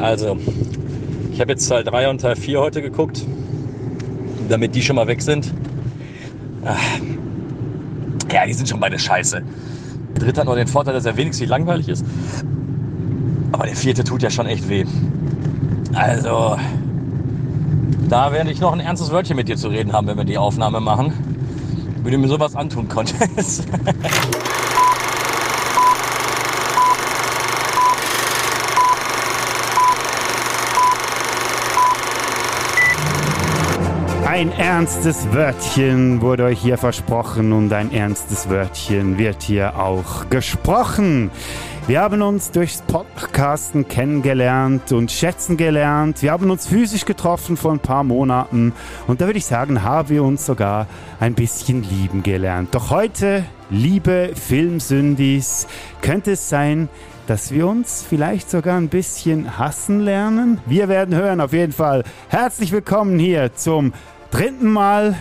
Also, ich habe jetzt Teil 3 und Teil 4 heute geguckt, damit die schon mal weg sind. Ah. Ja, die sind schon beide scheiße. Der dritte hat noch den Vorteil, dass er wenigstens langweilig ist. Aber der vierte tut ja schon echt weh. Also, da werde ich noch ein ernstes Wörtchen mit dir zu reden haben, wenn wir die Aufnahme machen. Wenn du mir sowas antun konntest. Ein ernstes Wörtchen wurde euch hier versprochen und ein ernstes Wörtchen wird hier auch gesprochen. Wir haben uns durchs Podcasten kennengelernt und schätzen gelernt. Wir haben uns physisch getroffen vor ein paar Monaten und da würde ich sagen, haben wir uns sogar ein bisschen lieben gelernt. Doch heute, liebe Filmsündis, könnte es sein, dass wir uns vielleicht sogar ein bisschen hassen lernen? Wir werden hören auf jeden Fall. Herzlich willkommen hier zum dritten Mal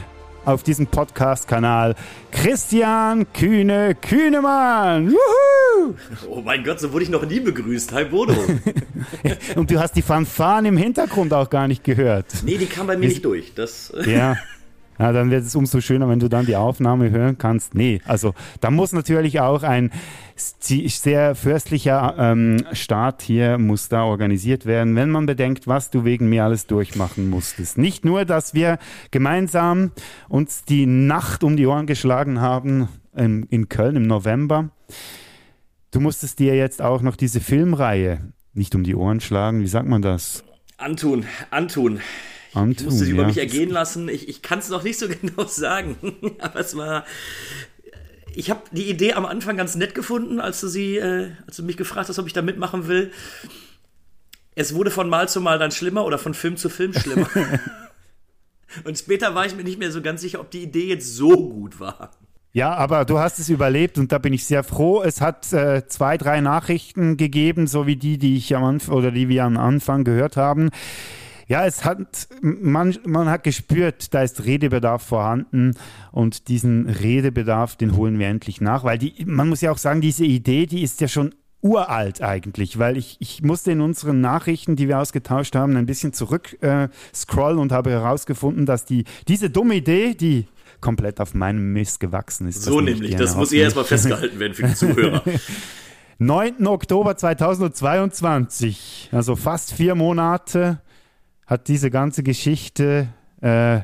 auf diesem Podcast-Kanal Christian Kühne Kühnemann. Wuhu! Oh mein Gott, so wurde ich noch nie begrüßt. Hi Bodo. Und du hast die Fanfaren im Hintergrund auch gar nicht gehört. Nee, die kam bei mir nicht durch. Das ja. Ja, dann wird es umso schöner, wenn du dann die Aufnahme hören kannst. Nee, also da muss natürlich auch ein sehr fürstlicher ähm, Start hier muss da organisiert werden, wenn man bedenkt, was du wegen mir alles durchmachen musstest. Nicht nur, dass wir gemeinsam uns die Nacht um die Ohren geschlagen haben in, in Köln im November. Du musstest dir jetzt auch noch diese Filmreihe nicht um die Ohren schlagen. Wie sagt man das? Antun, antun. Antun, ich musste sie ja. über mich ergehen lassen. Ich, ich kann es noch nicht so genau sagen, aber es war. Ich habe die Idee am Anfang ganz nett gefunden, als du sie, äh, als du mich gefragt hast, ob ich da mitmachen will. Es wurde von Mal zu Mal dann schlimmer oder von Film zu Film schlimmer. Und später war ich mir nicht mehr so ganz sicher, ob die Idee jetzt so gut war. Ja, aber du hast es überlebt und da bin ich sehr froh. Es hat äh, zwei, drei Nachrichten gegeben, so wie die, die ich am Anfang oder die wir am Anfang gehört haben. Ja, es hat, man, man hat gespürt, da ist Redebedarf vorhanden und diesen Redebedarf, den holen wir endlich nach, weil die, man muss ja auch sagen, diese Idee, die ist ja schon uralt eigentlich, weil ich, ich musste in unseren Nachrichten, die wir ausgetauscht haben, ein bisschen zurück äh, scrollen und habe herausgefunden, dass die, diese dumme Idee, die komplett auf meinem Mist gewachsen ist. So nämlich, das muss hier erstmal festgehalten werden für die Zuhörer. 9. Oktober 2022, also fast vier Monate hat diese ganze Geschichte, äh,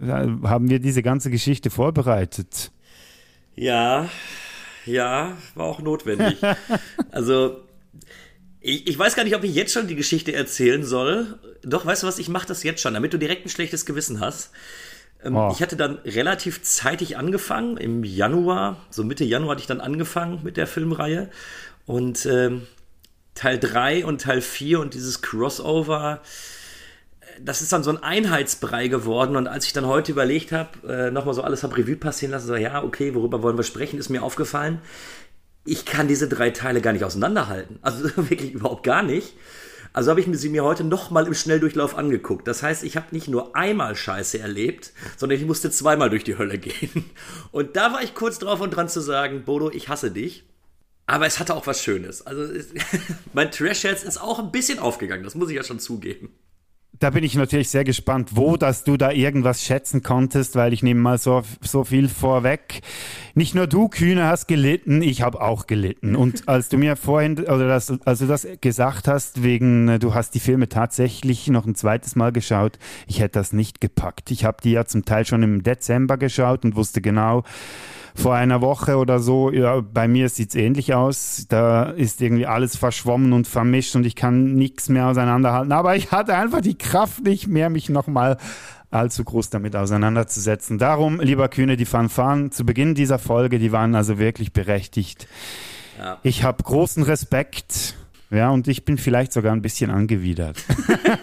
haben wir diese ganze Geschichte vorbereitet? Ja, ja, war auch notwendig. also, ich, ich, weiß gar nicht, ob ich jetzt schon die Geschichte erzählen soll. Doch, weißt du was, ich mache das jetzt schon, damit du direkt ein schlechtes Gewissen hast. Ähm, oh. Ich hatte dann relativ zeitig angefangen, im Januar, so Mitte Januar hatte ich dann angefangen mit der Filmreihe. Und ähm, Teil 3 und Teil 4 und dieses Crossover, das ist dann so ein Einheitsbrei geworden. Und als ich dann heute überlegt habe, äh, nochmal so alles habe Revue passieren lassen, so, ja, okay, worüber wollen wir sprechen, ist mir aufgefallen, ich kann diese drei Teile gar nicht auseinanderhalten. Also wirklich überhaupt gar nicht. Also habe ich sie mir heute nochmal im Schnelldurchlauf angeguckt. Das heißt, ich habe nicht nur einmal Scheiße erlebt, sondern ich musste zweimal durch die Hölle gehen. Und da war ich kurz drauf und dran zu sagen, Bodo, ich hasse dich. Aber es hatte auch was Schönes. Also mein Trash-Herz ist auch ein bisschen aufgegangen, das muss ich ja schon zugeben da bin ich natürlich sehr gespannt, wo, dass du da irgendwas schätzen konntest, weil ich nehme mal so, so viel vorweg. Nicht nur du, Kühne, hast gelitten, ich habe auch gelitten. Und als du mir vorhin, oder das, als du das gesagt hast, wegen, du hast die Filme tatsächlich noch ein zweites Mal geschaut, ich hätte das nicht gepackt. Ich habe die ja zum Teil schon im Dezember geschaut und wusste genau, vor einer Woche oder so, ja, bei mir sieht es ähnlich aus. Da ist irgendwie alles verschwommen und vermischt und ich kann nichts mehr auseinanderhalten. Aber ich hatte einfach die Kraft nicht mehr, mich nochmal allzu groß damit auseinanderzusetzen. Darum, lieber Kühne, die Fanfaren zu Beginn dieser Folge, die waren also wirklich berechtigt. Ja. Ich habe großen Respekt ja, und ich bin vielleicht sogar ein bisschen angewidert.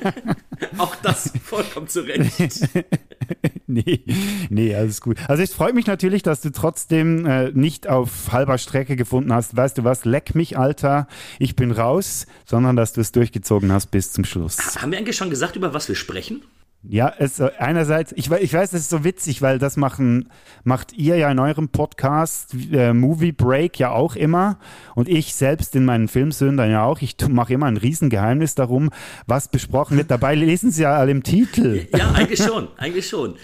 Auch das vollkommen zu Recht. nee, nee, alles gut. Also es freut mich natürlich, dass du trotzdem äh, nicht auf halber Strecke gefunden hast, weißt du was, leck mich, Alter, ich bin raus, sondern dass du es durchgezogen hast bis zum Schluss. Haben wir eigentlich schon gesagt, über was wir sprechen? Ja, es, äh, einerseits, ich, ich weiß, das ist so witzig, weil das machen, macht ihr ja in eurem Podcast äh, Movie Break ja auch immer und ich selbst in meinen Filmsündern ja auch. Ich mache immer ein Riesengeheimnis darum, was besprochen wird. Dabei lesen sie ja alle im Titel. Ja, eigentlich schon, eigentlich schon.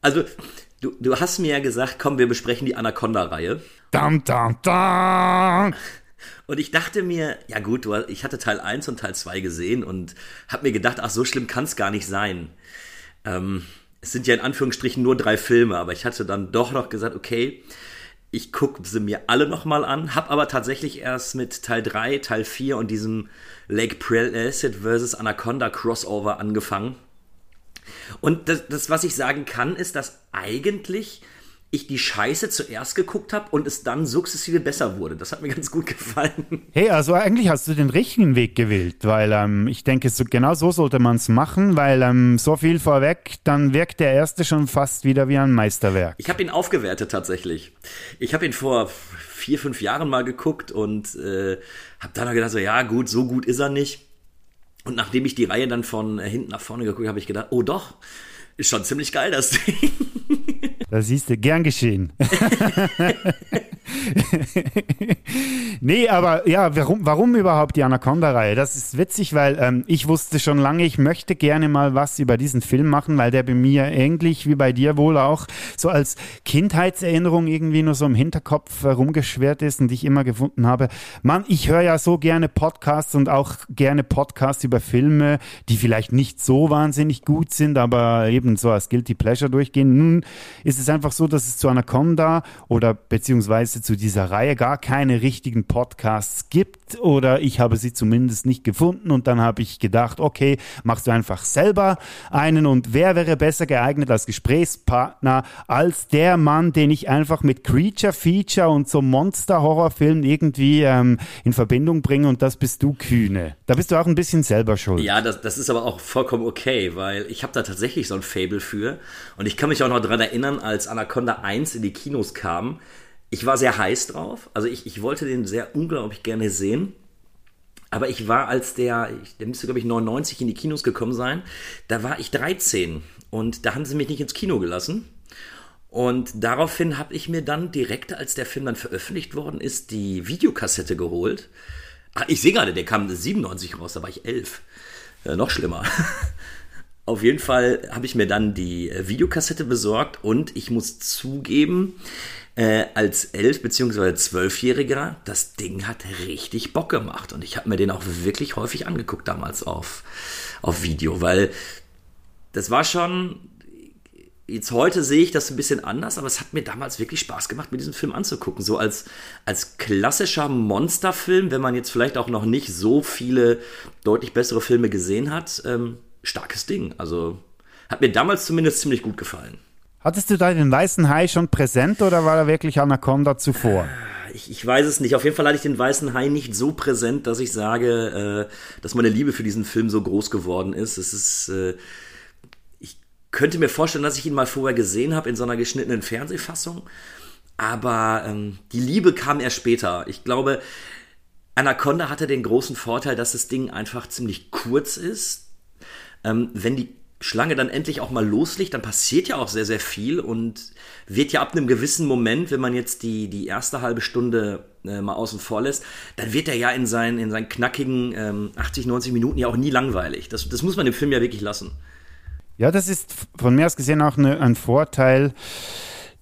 Also, du, du hast mir ja gesagt, komm, wir besprechen die Anaconda-Reihe. Dam, dam, dam. Und ich dachte mir, ja gut, ich hatte Teil 1 und Teil 2 gesehen und habe mir gedacht, ach, so schlimm kann es gar nicht sein. Ähm, es sind ja in Anführungsstrichen nur drei Filme, aber ich hatte dann doch noch gesagt, okay, ich gucke sie mir alle nochmal an, habe aber tatsächlich erst mit Teil 3, Teil 4 und diesem Lake Placid vs. Anaconda Crossover angefangen. Und das, das, was ich sagen kann, ist, dass eigentlich ich die Scheiße zuerst geguckt habe und es dann sukzessive besser wurde. Das hat mir ganz gut gefallen. Hey, also eigentlich hast du den richtigen Weg gewählt, weil ähm, ich denke, so, genau so sollte man es machen, weil ähm, so viel vorweg, dann wirkt der erste schon fast wieder wie ein Meisterwerk. Ich habe ihn aufgewertet tatsächlich. Ich habe ihn vor vier, fünf Jahren mal geguckt und äh, habe dann gedacht, so ja gut, so gut ist er nicht. Und nachdem ich die Reihe dann von hinten nach vorne geguckt habe, habe ich gedacht, oh doch, ist schon ziemlich geil, das Ding. Da siehst du, gern geschehen. nee, aber ja, warum, warum überhaupt die Anaconda-Reihe? Das ist witzig, weil ähm, ich wusste schon lange, ich möchte gerne mal was über diesen Film machen, weil der bei mir ähnlich wie bei dir wohl auch so als Kindheitserinnerung irgendwie nur so im Hinterkopf herumgeschwert ist und ich immer gefunden habe, Mann, ich höre ja so gerne Podcasts und auch gerne Podcasts über Filme, die vielleicht nicht so wahnsinnig gut sind, aber eben so als Guilty Pleasure durchgehen. Nun ist es einfach so, dass es zu Anaconda oder beziehungsweise zu dieser Reihe gar keine richtigen Podcasts gibt oder ich habe sie zumindest nicht gefunden und dann habe ich gedacht, okay, machst du einfach selber einen und wer wäre besser geeignet als Gesprächspartner als der Mann, den ich einfach mit Creature Feature und so Monster-Horrorfilmen irgendwie ähm, in Verbindung bringe und das bist du Kühne. Da bist du auch ein bisschen selber schuld. Ja, das, das ist aber auch vollkommen okay, weil ich habe da tatsächlich so ein Fable für und ich kann mich auch noch daran erinnern, als Anaconda 1 in die Kinos kam, ich war sehr heiß drauf. Also ich, ich wollte den sehr unglaublich gerne sehen. Aber ich war, als der, der müsste, glaube ich, 99 in die Kinos gekommen sein, da war ich 13 und da haben sie mich nicht ins Kino gelassen. Und daraufhin habe ich mir dann direkt, als der Film dann veröffentlicht worden ist, die Videokassette geholt. Ach, ich sehe gerade, der kam 97 raus, da war ich 11. Äh, noch schlimmer. Auf jeden Fall habe ich mir dann die äh, Videokassette besorgt und ich muss zugeben, äh, als elf bzw. zwölfjähriger, das Ding hat richtig Bock gemacht und ich habe mir den auch wirklich häufig angeguckt damals auf, auf Video, weil das war schon, jetzt heute sehe ich das ein bisschen anders, aber es hat mir damals wirklich Spaß gemacht, mir diesen Film anzugucken. So als, als klassischer Monsterfilm, wenn man jetzt vielleicht auch noch nicht so viele deutlich bessere Filme gesehen hat. Ähm, starkes Ding. Also hat mir damals zumindest ziemlich gut gefallen. Hattest du da den weißen Hai schon präsent oder war er wirklich Anaconda zuvor? Ich, ich, weiß es nicht. Auf jeden Fall hatte ich den weißen Hai nicht so präsent, dass ich sage, äh, dass meine Liebe für diesen Film so groß geworden ist. Es ist. Äh, ich könnte mir vorstellen, dass ich ihn mal vorher gesehen habe in so einer geschnittenen Fernsehfassung. Aber ähm, die Liebe kam erst später. Ich glaube, Anaconda hatte den großen Vorteil, dass das Ding einfach ziemlich kurz ist ähm, wenn die Schlange dann endlich auch mal loslegt, dann passiert ja auch sehr, sehr viel und wird ja ab einem gewissen Moment, wenn man jetzt die, die erste halbe Stunde äh, mal außen vor lässt, dann wird er ja in seinen, in seinen knackigen ähm, 80, 90 Minuten ja auch nie langweilig. Das, das muss man dem Film ja wirklich lassen. Ja, das ist von mir aus gesehen auch eine, ein Vorteil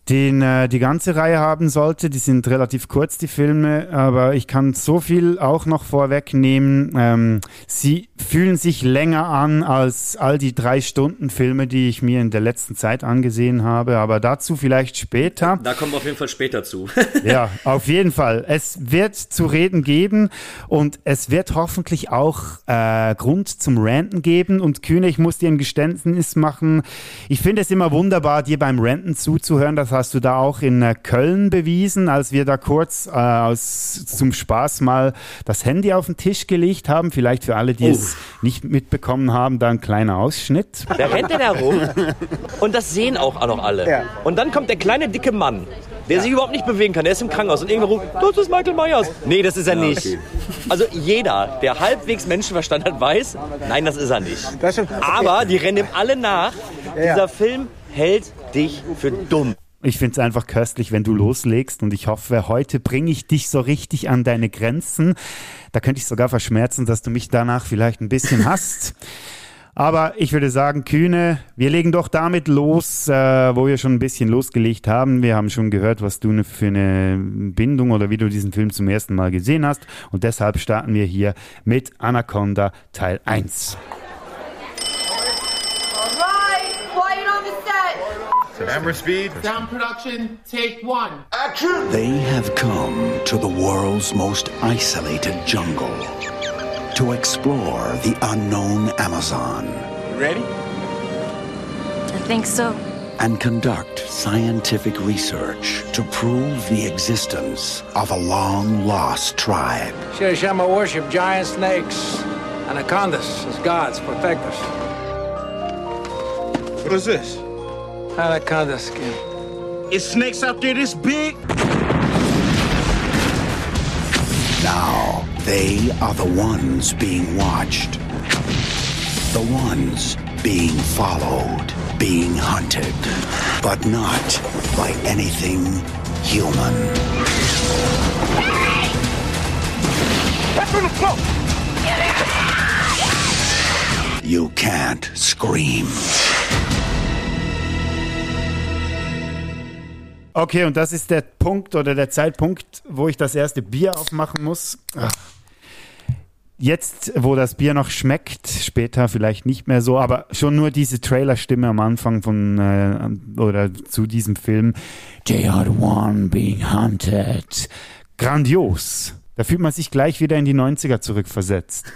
den äh, die ganze Reihe haben sollte. Die sind relativ kurz, die Filme, aber ich kann so viel auch noch vorwegnehmen. Ähm, sie fühlen sich länger an als all die drei Stunden Filme, die ich mir in der letzten Zeit angesehen habe, aber dazu vielleicht später. Da kommen wir auf jeden Fall später zu. ja, auf jeden Fall. Es wird zu reden geben und es wird hoffentlich auch äh, Grund zum Ranten geben. Und Kühne, ich muss dir ein Geständnis machen. Ich finde es immer wunderbar, dir beim Ranten zuzuhören. Das hast du da auch in äh, Köln bewiesen, als wir da kurz äh, aus, zum Spaß mal das Handy auf den Tisch gelegt haben. Vielleicht für alle, die oh. es nicht mitbekommen haben, da ein kleiner Ausschnitt. Da rennt er da rum und das sehen auch noch alle. Ja. Und dann kommt der kleine dicke Mann der sich überhaupt nicht bewegen kann. Der ist im Krankenhaus und irgendwo ruft, das ist Michael Myers. Nee, das ist er nicht. okay. Also jeder, der halbwegs Menschenverstand hat, weiß, nein, das ist er nicht. Aber die rennen ihm alle nach. ja. Dieser Film hält dich für dumm. Ich finde es einfach köstlich, wenn du loslegst und ich hoffe, heute bringe ich dich so richtig an deine Grenzen. Da könnte ich sogar verschmerzen, dass du mich danach vielleicht ein bisschen hasst. Aber ich würde sagen, Kühne, wir legen doch damit los, äh, wo wir schon ein bisschen losgelegt haben. Wir haben schon gehört, was du ne- für eine Bindung oder wie du diesen Film zum ersten Mal gesehen hast. Und deshalb starten wir hier mit Anaconda Teil 1. Camera speed. Sound production, take one. Action! They have come to the world's most isolated jungle to explore the unknown Amazon Ready? I think so. and conduct scientific research to prove the existence of a long lost tribe. Shirishama worship giant snakes, anacondas as gods, protectors. What is this? Anaconda skin. Is snakes out there this big? Now, they are the ones being watched. The ones being followed, being hunted, but not by anything human. You can't scream. Okay, und das ist der Punkt oder der Zeitpunkt, wo ich das erste Bier aufmachen muss. Ach. Jetzt, wo das Bier noch schmeckt, später vielleicht nicht mehr so, aber schon nur diese Trailerstimme am Anfang von äh, oder zu diesem Film. JR1 being hunted. Grandios. Da fühlt man sich gleich wieder in die 90er zurückversetzt.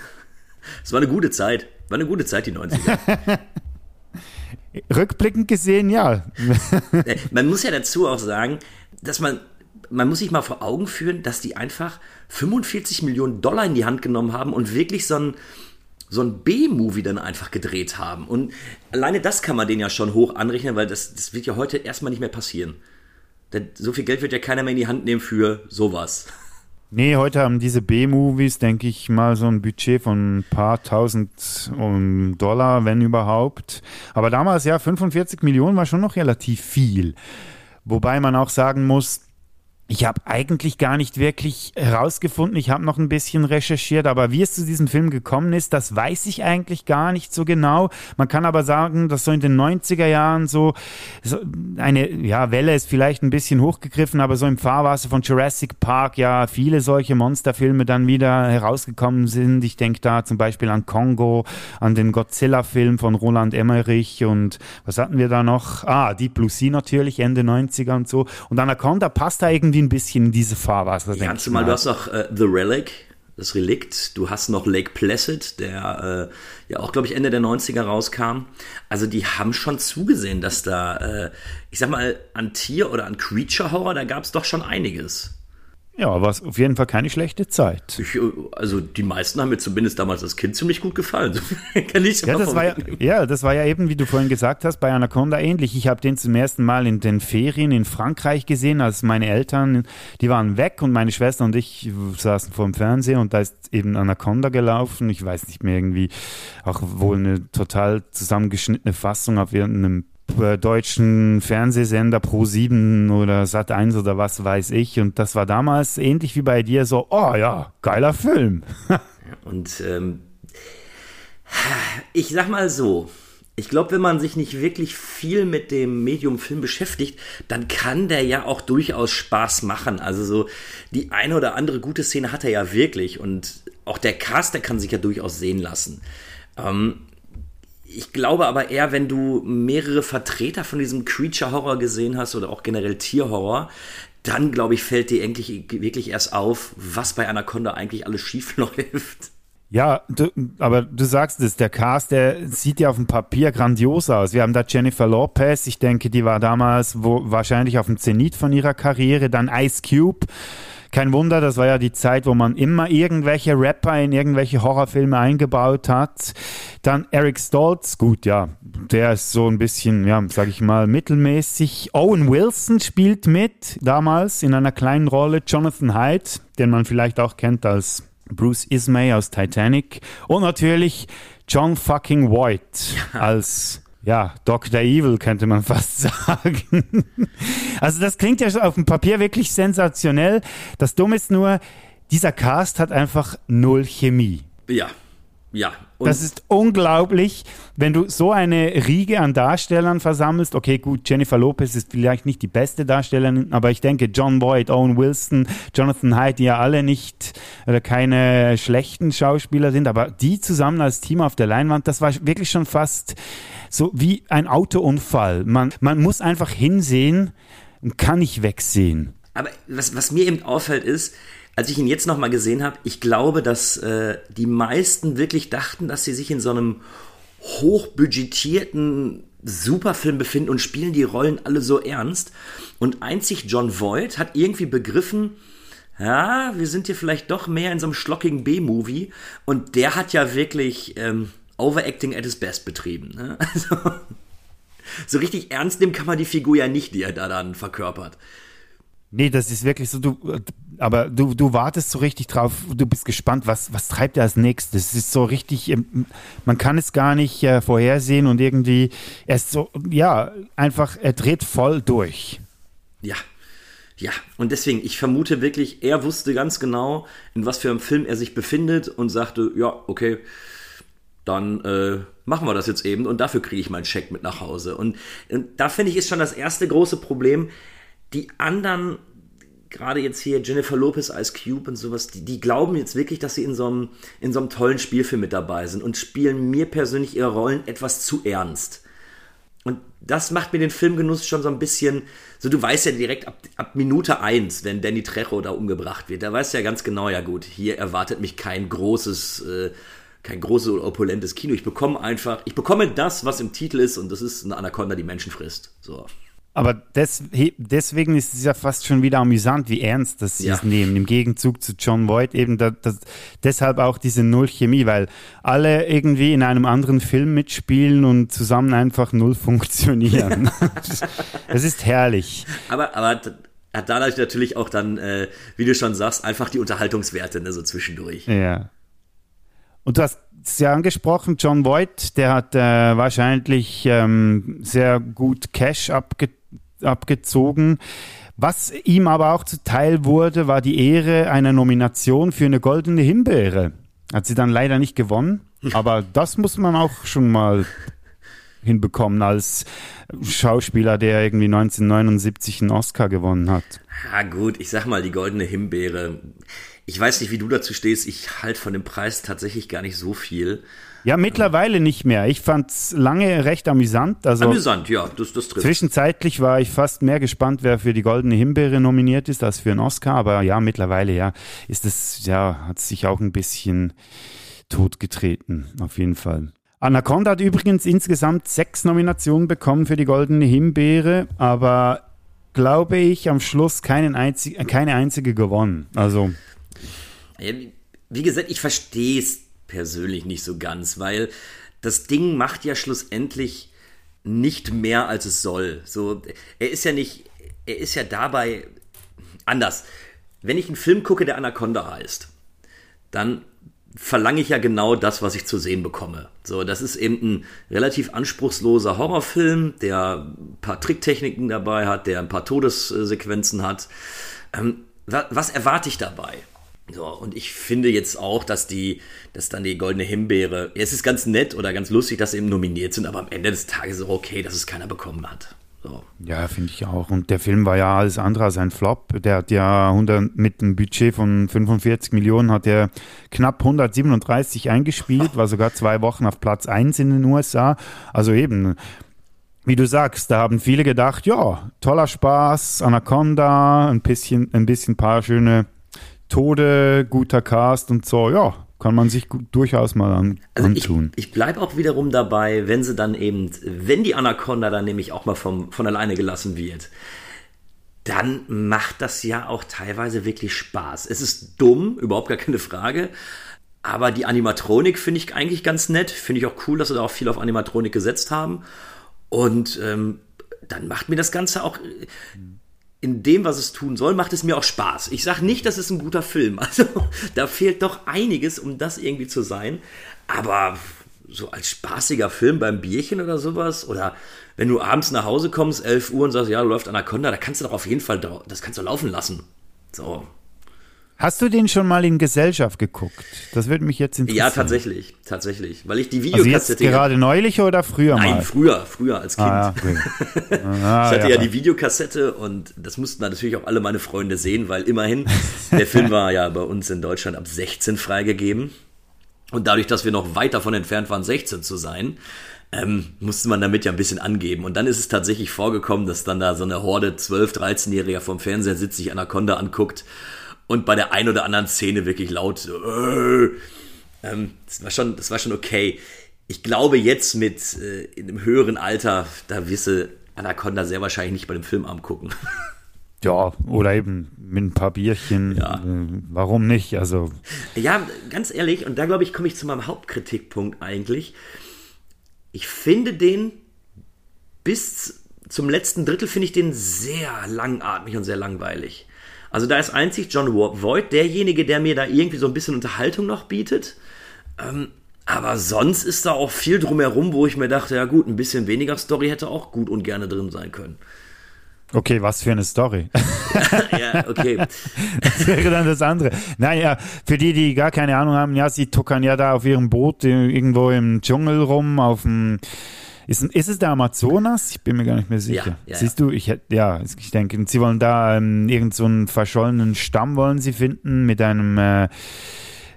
Es war eine gute Zeit. War eine gute Zeit, die 90er. Rückblickend gesehen, ja. Äh, man muss ja dazu auch sagen, dass man, man muss sich mal vor Augen führen, dass die einfach 45 Millionen Dollar in die Hand genommen haben und wirklich so ein, so ein B-Movie dann einfach gedreht haben. Und alleine das kann man denen ja schon hoch anrechnen, weil das, das wird ja heute erstmal nicht mehr passieren. Denn so viel Geld wird ja keiner mehr in die Hand nehmen für sowas. Nee, heute haben diese B-Movies, denke ich mal, so ein Budget von ein paar tausend um, Dollar, wenn überhaupt. Aber damals, ja, 45 Millionen war schon noch relativ viel. Wobei man auch sagen muss, ich habe eigentlich gar nicht wirklich herausgefunden, ich habe noch ein bisschen recherchiert, aber wie es zu diesem Film gekommen ist, das weiß ich eigentlich gar nicht so genau. Man kann aber sagen, dass so in den 90er Jahren so, so eine ja, Welle ist vielleicht ein bisschen hochgegriffen, aber so im Fahrwasser von Jurassic Park ja viele solche Monsterfilme dann wieder herausgekommen sind. Ich denke da zum Beispiel an Kongo, an den Godzilla-Film von Roland Emmerich und was hatten wir da noch? Ah, Deep Blue Sea natürlich, Ende 90er und so. Und Anaconda passt da irgendwie ein bisschen in diese Fahrwasser, denke ich zumal mal. du hast noch äh, The Relic, das Relikt. Du hast noch Lake Placid, der äh, ja auch, glaube ich, Ende der 90er rauskam. Also die haben schon zugesehen, dass da, äh, ich sag mal, an Tier- oder an Creature-Horror, da gab es doch schon einiges. Ja, war auf jeden Fall keine schlechte Zeit. Ich, also die meisten haben mir zumindest damals als Kind ziemlich gut gefallen. So kann ich Ja das, war ja, ja, das war ja eben, wie du vorhin gesagt hast, bei Anaconda ähnlich. Ich habe den zum ersten Mal in den Ferien in Frankreich gesehen, als meine Eltern, die waren weg und meine Schwester und ich saßen vor dem Fernseher und da ist eben Anaconda gelaufen. Ich weiß nicht mehr irgendwie, auch wohl eine total zusammengeschnittene Fassung auf irgendeinem äh, deutschen Fernsehsender Pro7 oder Sat1 oder was weiß ich. Und das war damals ähnlich wie bei dir so, oh ja, geiler Film. Und ähm, ich sag mal so, ich glaube, wenn man sich nicht wirklich viel mit dem Medium Film beschäftigt, dann kann der ja auch durchaus Spaß machen. Also so die eine oder andere gute Szene hat er ja wirklich und auch der Cast, der kann sich ja durchaus sehen lassen. Ähm, ich glaube aber eher, wenn du mehrere Vertreter von diesem Creature-Horror gesehen hast oder auch generell Tierhorror, dann glaube ich, fällt dir eigentlich wirklich erst auf, was bei Anaconda eigentlich alles schief läuft. Ja, du, aber du sagst es, der Cast, der sieht ja auf dem Papier grandios aus. Wir haben da Jennifer Lopez, ich denke, die war damals wo, wahrscheinlich auf dem Zenit von ihrer Karriere. Dann Ice Cube, Kein Wunder, das war ja die Zeit, wo man immer irgendwelche Rapper in irgendwelche Horrorfilme eingebaut hat. Dann Eric Stoltz, gut, ja, der ist so ein bisschen, ja, sag ich mal, mittelmäßig. Owen Wilson spielt mit, damals in einer kleinen Rolle. Jonathan Hyde, den man vielleicht auch kennt als Bruce Ismay aus Titanic. Und natürlich John fucking White als ja, Dr. Evil könnte man fast sagen. Also das klingt ja auf dem Papier wirklich sensationell. Das Dumme ist nur, dieser Cast hat einfach null Chemie. Ja, ja. Und das ist unglaublich, wenn du so eine Riege an Darstellern versammelst. Okay, gut, Jennifer Lopez ist vielleicht nicht die beste Darstellerin, aber ich denke, John Boyd, Owen Wilson, Jonathan Hyde, die ja alle nicht oder keine schlechten Schauspieler sind, aber die zusammen als Team auf der Leinwand, das war wirklich schon fast so wie ein Autounfall. Man, man muss einfach hinsehen und kann nicht wegsehen. Aber was, was mir eben auffällt ist, als ich ihn jetzt nochmal gesehen habe, ich glaube, dass äh, die meisten wirklich dachten, dass sie sich in so einem hochbudgetierten Superfilm befinden und spielen die Rollen alle so ernst. Und einzig John Voight hat irgendwie begriffen, ja, wir sind hier vielleicht doch mehr in so einem schlockigen B-Movie. Und der hat ja wirklich ähm, Overacting at his best betrieben. Ne? Also, so richtig ernst nehmen kann man die Figur ja nicht, die er da dann verkörpert. Nee, das ist wirklich so, du, aber du, du wartest so richtig drauf, du bist gespannt, was, was treibt er als nächstes. Es ist so richtig, ähm, man kann es gar nicht äh, vorhersehen und irgendwie, er ist so, ja, einfach, er dreht voll durch. Ja, ja, und deswegen, ich vermute wirklich, er wusste ganz genau, in was für einem Film er sich befindet und sagte, ja, okay, dann äh, machen wir das jetzt eben und dafür kriege ich meinen Scheck mit nach Hause. Und, und da finde ich, ist schon das erste große Problem, die anderen, gerade jetzt hier Jennifer Lopez als Cube und sowas, die, die glauben jetzt wirklich, dass sie in so, einem, in so einem tollen Spielfilm mit dabei sind und spielen mir persönlich ihre Rollen etwas zu ernst. Und das macht mir den Filmgenuss schon so ein bisschen, so du weißt ja direkt ab, ab Minute eins, wenn Danny Trejo da umgebracht wird, da weißt du ja ganz genau, ja gut, hier erwartet mich kein großes, äh, kein großes oder opulentes Kino. Ich bekomme einfach, ich bekomme das, was im Titel ist und das ist eine Anaconda, die Menschen frisst. So. Aber des, deswegen ist es ja fast schon wieder amüsant, wie ernst das sie ja. es nehmen. Im Gegenzug zu John Voight eben da, das, deshalb auch diese Null-Chemie, weil alle irgendwie in einem anderen Film mitspielen und zusammen einfach null funktionieren. Es ist herrlich. Aber, aber hat dadurch natürlich auch dann, äh, wie du schon sagst, einfach die Unterhaltungswerte ne, so zwischendurch. Ja. Und du hast es ja angesprochen, John Voight, der hat äh, wahrscheinlich ähm, sehr gut Cash abgetan abgezogen. Was ihm aber auch zuteil wurde, war die Ehre einer Nomination für eine goldene Himbeere. Hat sie dann leider nicht gewonnen, aber das muss man auch schon mal hinbekommen als Schauspieler, der irgendwie 1979 einen Oscar gewonnen hat. Ja gut, ich sag mal, die goldene Himbeere. Ich weiß nicht, wie du dazu stehst. Ich halte von dem Preis tatsächlich gar nicht so viel. Ja, mittlerweile nicht mehr. Ich fand es lange recht amüsant. Also amüsant, ja, das, das trifft. Zwischenzeitlich war ich fast mehr gespannt, wer für die Goldene Himbeere nominiert ist, als für einen Oscar. Aber ja, mittlerweile, ja, ist es, ja, hat sich auch ein bisschen totgetreten, auf jeden Fall. Anaconda hat übrigens insgesamt sechs Nominationen bekommen für die Goldene Himbeere, aber glaube ich, am Schluss keinen einzig, keine einzige gewonnen. Also. Wie gesagt, ich verstehe es persönlich nicht so ganz, weil das Ding macht ja schlussendlich nicht mehr, als es soll. So, er ist ja nicht, er ist ja dabei anders. Wenn ich einen Film gucke, der Anaconda heißt, dann verlange ich ja genau das, was ich zu sehen bekomme. So, das ist eben ein relativ anspruchsloser Horrorfilm, der ein paar Tricktechniken dabei hat, der ein paar Todessequenzen hat. Ähm, was erwarte ich dabei? So, und ich finde jetzt auch, dass die, dass dann die goldene Himbeere, es ist ganz nett oder ganz lustig, dass sie eben nominiert sind, aber am Ende des Tages ist es okay, dass es keiner bekommen hat. So. Ja, finde ich auch. Und der Film war ja alles andere als ein Flop. Der hat ja 100, mit einem Budget von 45 Millionen hat er knapp 137 eingespielt, war sogar zwei Wochen auf Platz 1 in den USA. Also eben, wie du sagst, da haben viele gedacht, ja, toller Spaß, Anaconda, ein bisschen, ein bisschen paar schöne Tode, guter Cast und so, ja, kann man sich gut, durchaus mal an, also antun. Ich, ich bleibe auch wiederum dabei, wenn sie dann eben, wenn die Anaconda dann nämlich auch mal vom, von alleine gelassen wird, dann macht das ja auch teilweise wirklich Spaß. Es ist dumm, überhaupt gar keine Frage. Aber die Animatronik finde ich eigentlich ganz nett. Finde ich auch cool, dass sie da auch viel auf Animatronik gesetzt haben. Und ähm, dann macht mir das Ganze auch in dem, was es tun soll, macht es mir auch Spaß. Ich sage nicht, das ist ein guter Film. Also da fehlt doch einiges, um das irgendwie zu sein. Aber so als spaßiger Film beim Bierchen oder sowas oder wenn du abends nach Hause kommst, 11 Uhr und sagst, ja, läuft Anaconda, da kannst du doch auf jeden Fall, das kannst du laufen lassen. So. Hast du den schon mal in Gesellschaft geguckt? Das würde mich jetzt interessieren. Ja, tatsächlich, tatsächlich, weil ich die Also Videokassette jetzt gerade neulich oder früher Nein, mal? früher, früher als Kind. Ah, ja, okay. Ah, ich hatte ja. ja. die Videokassette und das mussten natürlich auch alle meine Freunde sehen, weil immerhin, der Film war ja bei uns in Deutschland ab 16 freigegeben. Und dadurch, dass wir noch weit davon entfernt waren, 16 zu sein, ähm, musste man damit ja ein bisschen angeben. Und dann ist es tatsächlich vorgekommen, dass dann da so eine Horde 12-, 13-Jähriger vom Fernseher sitzt, sich Anaconda anguckt und bei der ein oder anderen Szene wirklich laut so, äh, ähm, das war schon, das war schon okay. Ich glaube jetzt mit äh, in einem höheren Alter, da wisse Anaconda sehr wahrscheinlich nicht bei dem Filmabend gucken. Ja, oder eben mit ein paar Bierchen. Ja. Äh, Warum nicht? Also, Ja, ganz ehrlich, und da glaube ich, komme ich zu meinem Hauptkritikpunkt eigentlich. Ich finde den bis zum letzten Drittel finde ich den sehr langatmig und sehr langweilig. Also da ist einzig John Voight derjenige, der mir da irgendwie so ein bisschen Unterhaltung noch bietet. Ähm, aber sonst ist da auch viel drumherum, wo ich mir dachte, ja gut, ein bisschen weniger Story hätte auch gut und gerne drin sein können. okay, was für eine Story. ja, okay. Das wäre dann das andere. Naja, für die, die gar keine Ahnung haben, ja, sie tuckern ja da auf ihrem Boot irgendwo im Dschungel rum, auf dem. Ist, ist es der Amazonas? Ich bin mir gar nicht mehr sicher. Ja, ja, Siehst du, ich ja, ich denke, sie wollen da ähm, irgend so einen verschollenen Stamm wollen sie finden mit einem äh,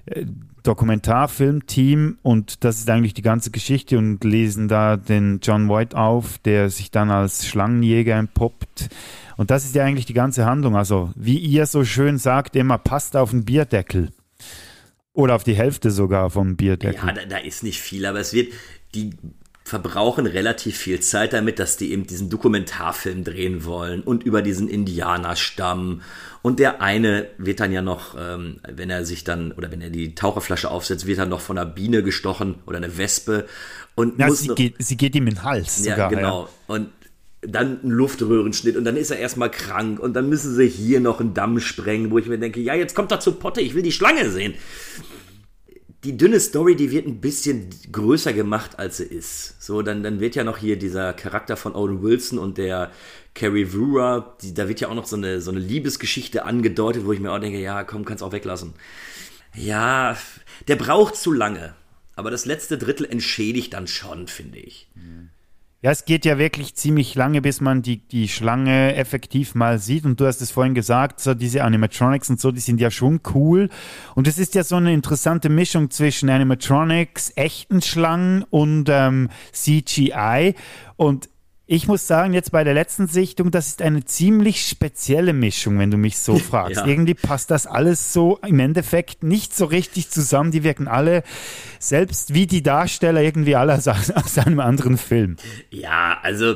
äh, Dokumentarfilmteam und das ist eigentlich die ganze Geschichte und lesen da den John White auf, der sich dann als Schlangenjäger entpuppt. Und das ist ja eigentlich die ganze Handlung. Also, wie ihr so schön sagt, immer passt auf den Bierdeckel. Oder auf die Hälfte sogar vom Bierdeckel. Ja, da, da ist nicht viel, aber es wird, die verbrauchen relativ viel Zeit damit, dass die eben diesen Dokumentarfilm drehen wollen und über diesen Indianerstamm. Und der eine wird dann ja noch, ähm, wenn er sich dann, oder wenn er die Taucherflasche aufsetzt, wird er noch von einer Biene gestochen oder eine Wespe. Und Ja, muss sie, noch, geht, sie geht ihm in den Hals ja, sogar. genau. Und dann ein Luftröhrenschnitt und dann ist er erstmal krank und dann müssen sie hier noch einen Damm sprengen, wo ich mir denke, ja, jetzt kommt er zu Potte, ich will die Schlange sehen. Die dünne Story, die wird ein bisschen größer gemacht, als sie ist. So, dann, dann wird ja noch hier dieser Charakter von Owen Wilson und der Carrie Vura, die, da wird ja auch noch so eine, so eine Liebesgeschichte angedeutet, wo ich mir auch denke, ja, komm, kannst auch weglassen. Ja, der braucht zu lange. Aber das letzte Drittel entschädigt dann schon, finde ich. Ja, es geht ja wirklich ziemlich lange, bis man die, die Schlange effektiv mal sieht. Und du hast es vorhin gesagt, so diese Animatronics und so, die sind ja schon cool. Und es ist ja so eine interessante Mischung zwischen Animatronics, echten Schlangen und ähm, CGI. Und ich muss sagen, jetzt bei der letzten Sichtung, das ist eine ziemlich spezielle Mischung, wenn du mich so fragst. Ja. Irgendwie passt das alles so im Endeffekt nicht so richtig zusammen. Die wirken alle, selbst wie die Darsteller, irgendwie alle aus, aus einem anderen Film. Ja, also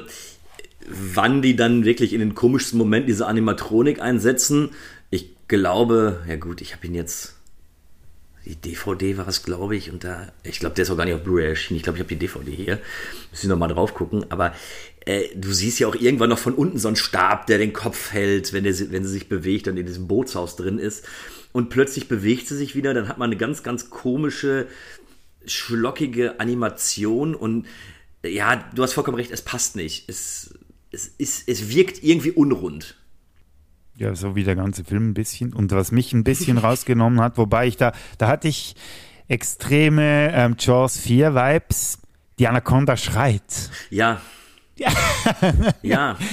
wann die dann wirklich in den komischsten Moment diese Animatronik einsetzen, ich glaube, ja gut, ich habe ihn jetzt die DVD war es, glaube ich, und da, ich glaube, der ist auch gar nicht auf Blu-ray erschienen. Ich glaube, ich habe die DVD hier. Müssen wir nochmal drauf gucken. Aber äh, du siehst ja auch irgendwann noch von unten so einen Stab, der den Kopf hält, wenn, der, wenn sie sich bewegt und in diesem Bootshaus drin ist. Und plötzlich bewegt sie sich wieder. Dann hat man eine ganz, ganz komische, schlockige Animation. Und ja, du hast vollkommen recht, es passt nicht. Es, es, ist, es wirkt irgendwie unrund. Ja, so wie der ganze Film ein bisschen. Und was mich ein bisschen rausgenommen hat, wobei ich da, da hatte ich extreme ähm, Jaws 4 Vibes. Die Anaconda schreit. Ja. ja.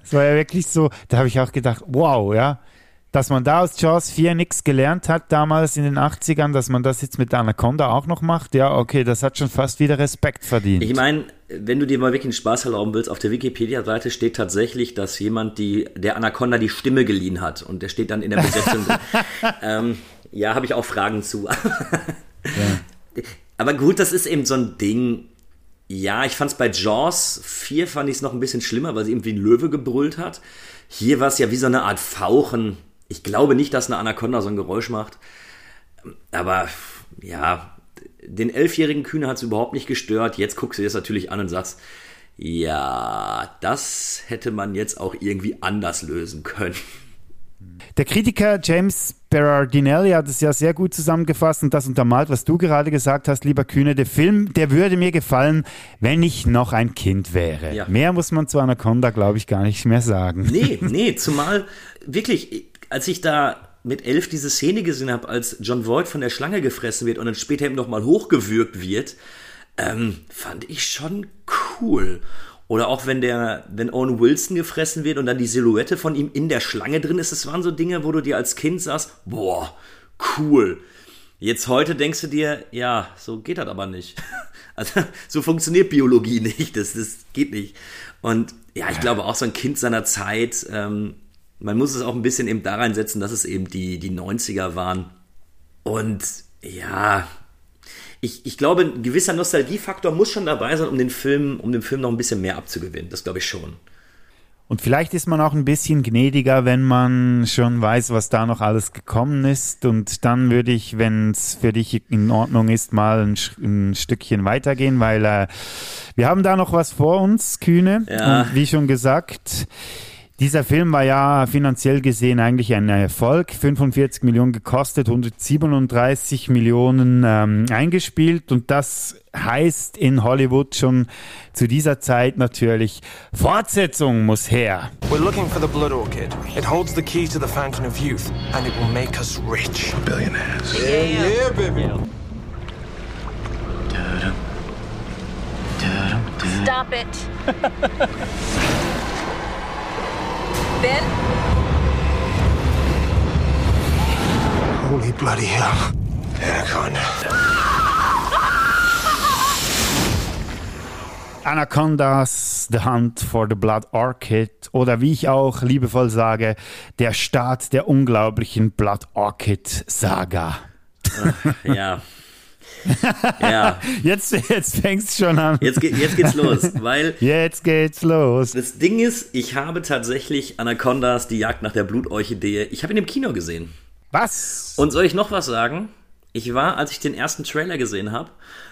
Das war ja wirklich so, da habe ich auch gedacht, wow, ja. Dass man da aus Jaws 4 nichts gelernt hat damals in den 80ern, dass man das jetzt mit der Anaconda auch noch macht, ja, okay, das hat schon fast wieder Respekt verdient. Ich meine, wenn du dir mal wirklich einen Spaß erlauben willst, auf der Wikipedia-Seite steht tatsächlich, dass jemand die, der Anaconda die Stimme geliehen hat. Und der steht dann in der Besetzung. ähm, ja, habe ich auch Fragen zu. Aber gut, das ist eben so ein Ding. Ja, ich fand's bei Jaws 4 fand ich es noch ein bisschen schlimmer, weil sie irgendwie ein Löwe gebrüllt hat. Hier war es ja wie so eine Art Fauchen. Ich glaube nicht, dass eine Anaconda so ein Geräusch macht. Aber ja, den elfjährigen Kühne hat es überhaupt nicht gestört. Jetzt guckst du dir das natürlich an und sagst, ja, das hätte man jetzt auch irgendwie anders lösen können. Der Kritiker James Berardinelli hat es ja sehr gut zusammengefasst und das untermalt, was du gerade gesagt hast, lieber Kühne. Der Film, der würde mir gefallen, wenn ich noch ein Kind wäre. Ja. Mehr muss man zu Anaconda, glaube ich, gar nicht mehr sagen. Nee, nee, zumal wirklich, als ich da mit elf diese Szene gesehen habe, als John Voight von der Schlange gefressen wird und dann später eben nochmal hochgewürgt wird, ähm, fand ich schon cool. Oder auch wenn der, wenn Owen Wilson gefressen wird und dann die Silhouette von ihm in der Schlange drin ist, das waren so Dinge, wo du dir als Kind sagst, boah, cool. Jetzt heute denkst du dir, ja, so geht das aber nicht. Also so funktioniert Biologie nicht, das, das geht nicht. Und ja, ich glaube auch so ein Kind seiner Zeit, ähm, man muss es auch ein bisschen eben da reinsetzen, dass es eben die, die 90er waren. Und ja, ich, ich glaube, ein gewisser Nostalgiefaktor muss schon dabei sein, um den Film, um dem Film noch ein bisschen mehr abzugewinnen. Das glaube ich schon. Und vielleicht ist man auch ein bisschen gnädiger, wenn man schon weiß, was da noch alles gekommen ist. Und dann würde ich, wenn es für dich in Ordnung ist, mal ein, ein Stückchen weitergehen, weil äh, wir haben da noch was vor uns, Kühne. Ja. Und wie schon gesagt, dieser Film war ja finanziell gesehen eigentlich ein Erfolg. 45 Millionen gekostet, 137 Millionen ähm, eingespielt. Und das heißt in Hollywood schon zu dieser Zeit natürlich, Fortsetzung muss her. We're looking for the Blood Orchid. It holds the key to the Fountain of Youth, and it will make us rich. Billionaires. Yeah, yeah, baby. Stop it. ben? Holy bloody hell. Anaconda. Anacondas, The Hunt for the Blood Orchid oder wie ich auch liebevoll sage, der Start der unglaublichen Blood Orchid Saga. Ja. ja. Jetzt, jetzt fängst schon an. Jetzt, geht, jetzt geht's los, weil Jetzt geht's los. das Ding ist, ich habe tatsächlich Anacondas, die Jagd nach der Blutorchidee, ich habe ihn im Kino gesehen. Was? Und soll ich noch was sagen? Ich war, als ich den ersten Trailer gesehen habe,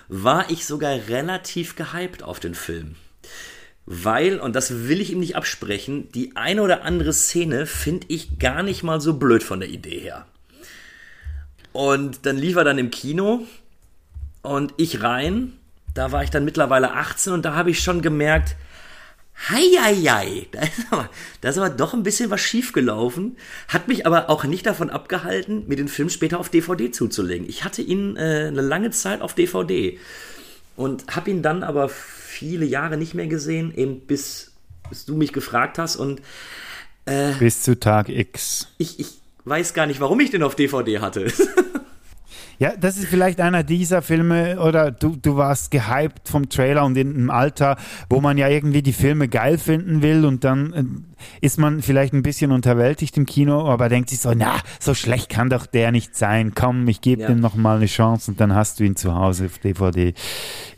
war ich sogar relativ gehypt auf den Film. Weil, und das will ich ihm nicht absprechen, die eine oder andere Szene finde ich gar nicht mal so blöd von der Idee her. Und dann lief er dann im Kino und ich rein. Da war ich dann mittlerweile 18 und da habe ich schon gemerkt, Heieiei, da ist, aber, da ist aber doch ein bisschen was schiefgelaufen. Hat mich aber auch nicht davon abgehalten, mir den Film später auf DVD zuzulegen. Ich hatte ihn äh, eine lange Zeit auf DVD und habe ihn dann aber viele Jahre nicht mehr gesehen, eben bis, bis du mich gefragt hast. Und Bis zu Tag X. ich, ich weiß gar nicht, warum ich den auf DVD hatte. Ja, das ist vielleicht einer dieser Filme, oder du, du warst gehypt vom Trailer und in einem Alter, wo man ja irgendwie die Filme geil finden will und dann äh, ist man vielleicht ein bisschen unterwältigt im Kino, aber denkt sich so, na, so schlecht kann doch der nicht sein. Komm, ich gebe Ja. dem noch mal eine Chance und dann hast du ihn zu Hause auf DVD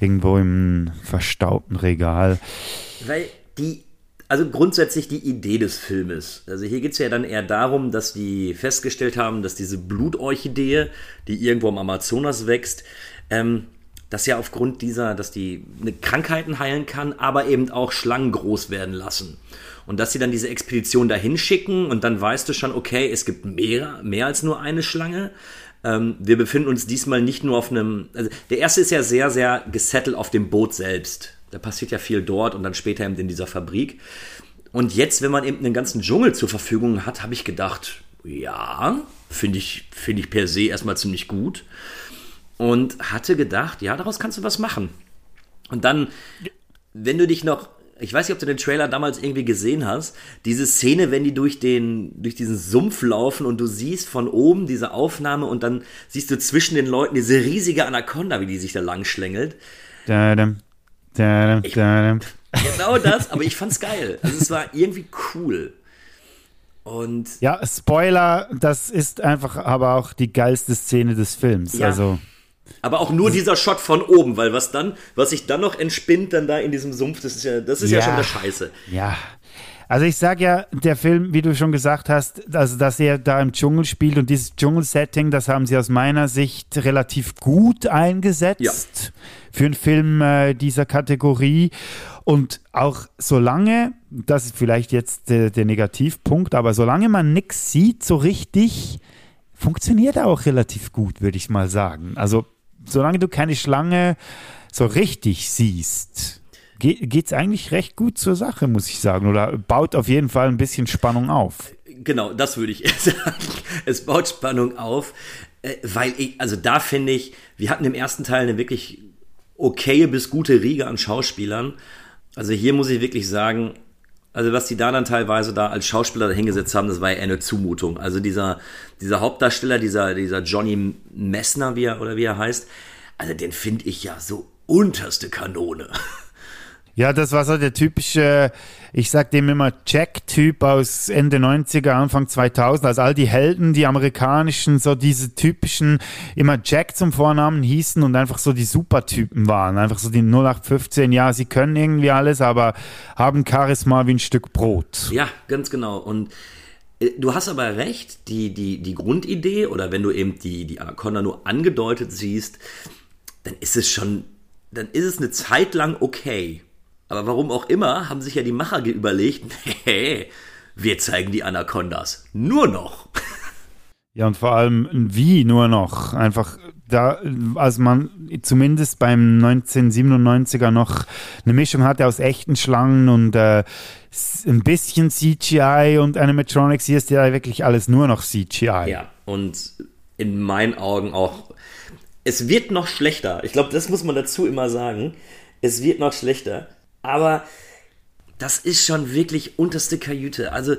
irgendwo im verstaubten Regal. Weil die, also grundsätzlich die Idee des Filmes. Also hier geht es ja dann eher darum, dass die festgestellt haben, dass diese Blutorchidee, die irgendwo am Amazonas wächst, ähm, dass ja aufgrund dieser, dass die eine Krankheiten heilen kann, aber eben auch Schlangen groß werden lassen. Und dass sie dann diese Expedition dahin schicken und dann weißt du schon, okay, es gibt mehr, mehr als nur eine Schlange. Ähm, wir befinden uns diesmal nicht nur auf einem, also der erste ist ja sehr, sehr gesettelt auf dem Boot selbst. Da passiert ja viel dort und dann später eben in dieser Fabrik. Und jetzt, wenn man eben einen ganzen Dschungel zur Verfügung hat, habe ich gedacht, ja, finde ich, finde ich per se erstmal ziemlich gut. Und hatte gedacht, ja, daraus kannst du was machen. Und dann, wenn du dich noch, ich weiß nicht, ob du den Trailer damals irgendwie gesehen hast, diese Szene, wenn die durch den, durch diesen Sumpf laufen und du siehst von oben diese Aufnahme und dann siehst du zwischen den Leuten diese riesige Anaconda, wie die sich da lang schlängelt. Dadam. Genau das, aber ich fand's geil. Also es war irgendwie cool. Und Ja, Spoiler, das ist einfach aber auch die geilste Szene des Films. Ja. Also Aber auch nur dieser Shot von oben, weil was dann, was sich dann noch entspinnt, dann da in diesem Sumpf, das ist ja, das ist ja, Ja. schon der Scheiße. Ja. Also ich sag ja, der Film, wie du schon gesagt hast, also dass er da im Dschungel spielt und dieses Dschungelsetting, das haben sie aus meiner Sicht relativ gut eingesetzt Ja. für einen Film äh, dieser Kategorie. Und auch solange, das ist vielleicht jetzt der, der Negativpunkt, aber solange man nichts sieht so richtig, funktioniert er auch relativ gut, würde ich mal sagen. Also solange du keine Schlange so richtig siehst, ge geht's eigentlich recht gut zur Sache, muss ich sagen. Oder baut auf jeden Fall ein bisschen Spannung auf. Genau, das würde ich sagen. Es baut Spannung auf, äh, weil ich, also da finde ich, wir hatten im ersten Teil eine wirklich okaye bis gute Riege an Schauspielern. Also hier muss ich wirklich sagen, also was die da dann teilweise da als Schauspieler dahingesetzt haben, das war ja eine Zumutung. Also dieser, dieser Hauptdarsteller, dieser, dieser Johnny Messner, wie er, oder wie er heißt, also den finde ich ja so unterste Kanone. Ja, das war so der typische, ich sag dem immer Jack-Typ aus Ende 90er, Anfang 2000. Also all die Helden, die amerikanischen, so diese typischen, immer Jack zum Vornamen hießen und einfach so die Supertypen waren. Einfach so die 0815, ja, sie können irgendwie alles, aber haben Charisma wie ein Stück Brot. Ja, ganz genau. Und äh, du hast aber recht, die, die, die Grundidee oder wenn du eben die, die Anaconda nur angedeutet siehst, dann ist es schon, dann ist es eine Zeit lang okay. Aber warum auch immer, haben sich ja die Macher überlegt, nee, wir zeigen die Anacondas. Nur noch. Ja, und vor allem wie nur noch. Einfach da, als man zumindest beim 1997er noch eine Mischung hatte aus echten Schlangen und äh, ein bisschen CGI und Animatronics, hier ist ja wirklich alles nur noch CGI. Ja, und in meinen Augen auch. Es wird noch schlechter. Ich glaube, das muss man dazu immer sagen. Es wird noch schlechter. Aber das ist schon wirklich unterste Kajüte. Also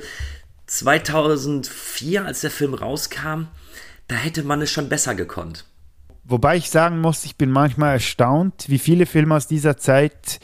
2004, als der Film rauskam, da hätte man es schon besser gekonnt. Wobei ich sagen muss, ich bin manchmal erstaunt, wie viele Filme aus dieser Zeit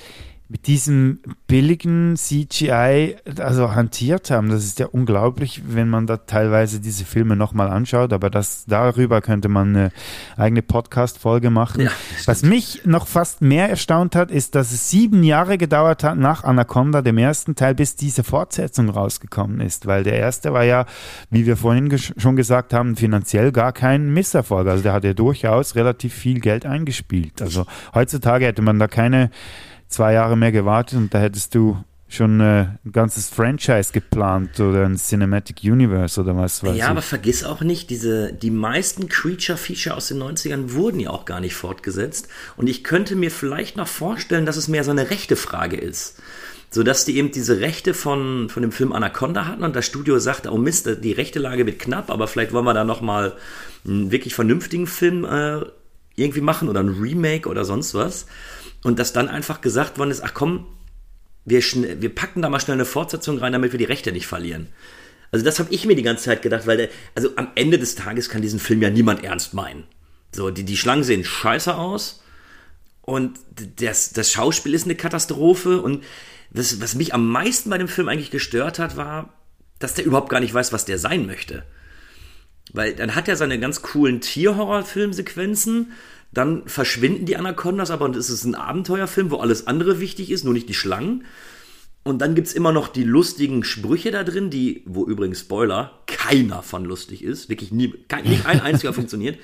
mit diesem billigen CGI also hantiert haben. Das ist ja unglaublich, wenn man da teilweise diese Filme nochmal anschaut, aber das darüber könnte man eine eigene Podcast-Folge machen. Ja, Was mich noch fast mehr erstaunt hat, ist, dass es sieben Jahre gedauert hat nach Anaconda, dem ersten Teil, bis diese Fortsetzung rausgekommen ist, weil der erste war ja, wie wir vorhin ges- schon gesagt haben, finanziell gar kein Misserfolg. Also der hat ja durchaus relativ viel Geld eingespielt. Also heutzutage hätte man da keine zwei Jahre mehr gewartet und da hättest du schon äh, ein ganzes Franchise geplant oder ein Cinematic Universe oder was weiß Ja, aber ich. vergiss auch nicht, diese, die meisten Creature-Feature aus den 90ern wurden ja auch gar nicht fortgesetzt. Und ich könnte mir vielleicht noch vorstellen, dass es mehr so eine rechte Frage ist. So dass die eben diese Rechte von, von dem Film Anaconda hatten und das Studio sagte, oh Mist, die rechte Lage wird knapp, aber vielleicht wollen wir da nochmal einen wirklich vernünftigen Film äh, irgendwie machen oder ein Remake oder sonst was. Und dass dann einfach gesagt worden ist, ach komm, wir, wir packen da mal schnell eine Fortsetzung rein, damit wir die Rechte nicht verlieren. Also das habe ich mir die ganze Zeit gedacht, weil der, also am Ende des Tages kann diesen Film ja niemand ernst meinen. So, die, die Schlangen sehen scheiße aus und das, das Schauspiel ist eine Katastrophe und das, was mich am meisten bei dem Film eigentlich gestört hat, war, dass der überhaupt gar nicht weiß, was der sein möchte. Weil dann hat er seine ganz coolen Tierhorror-Filmsequenzen, dann verschwinden die Anacondas, aber es ist ein Abenteuerfilm, wo alles andere wichtig ist, nur nicht die Schlangen. Und dann gibt's immer noch die lustigen Sprüche da drin, die, wo übrigens Spoiler, keiner von lustig ist. Wirklich nie, kein, nicht ein einziger funktioniert.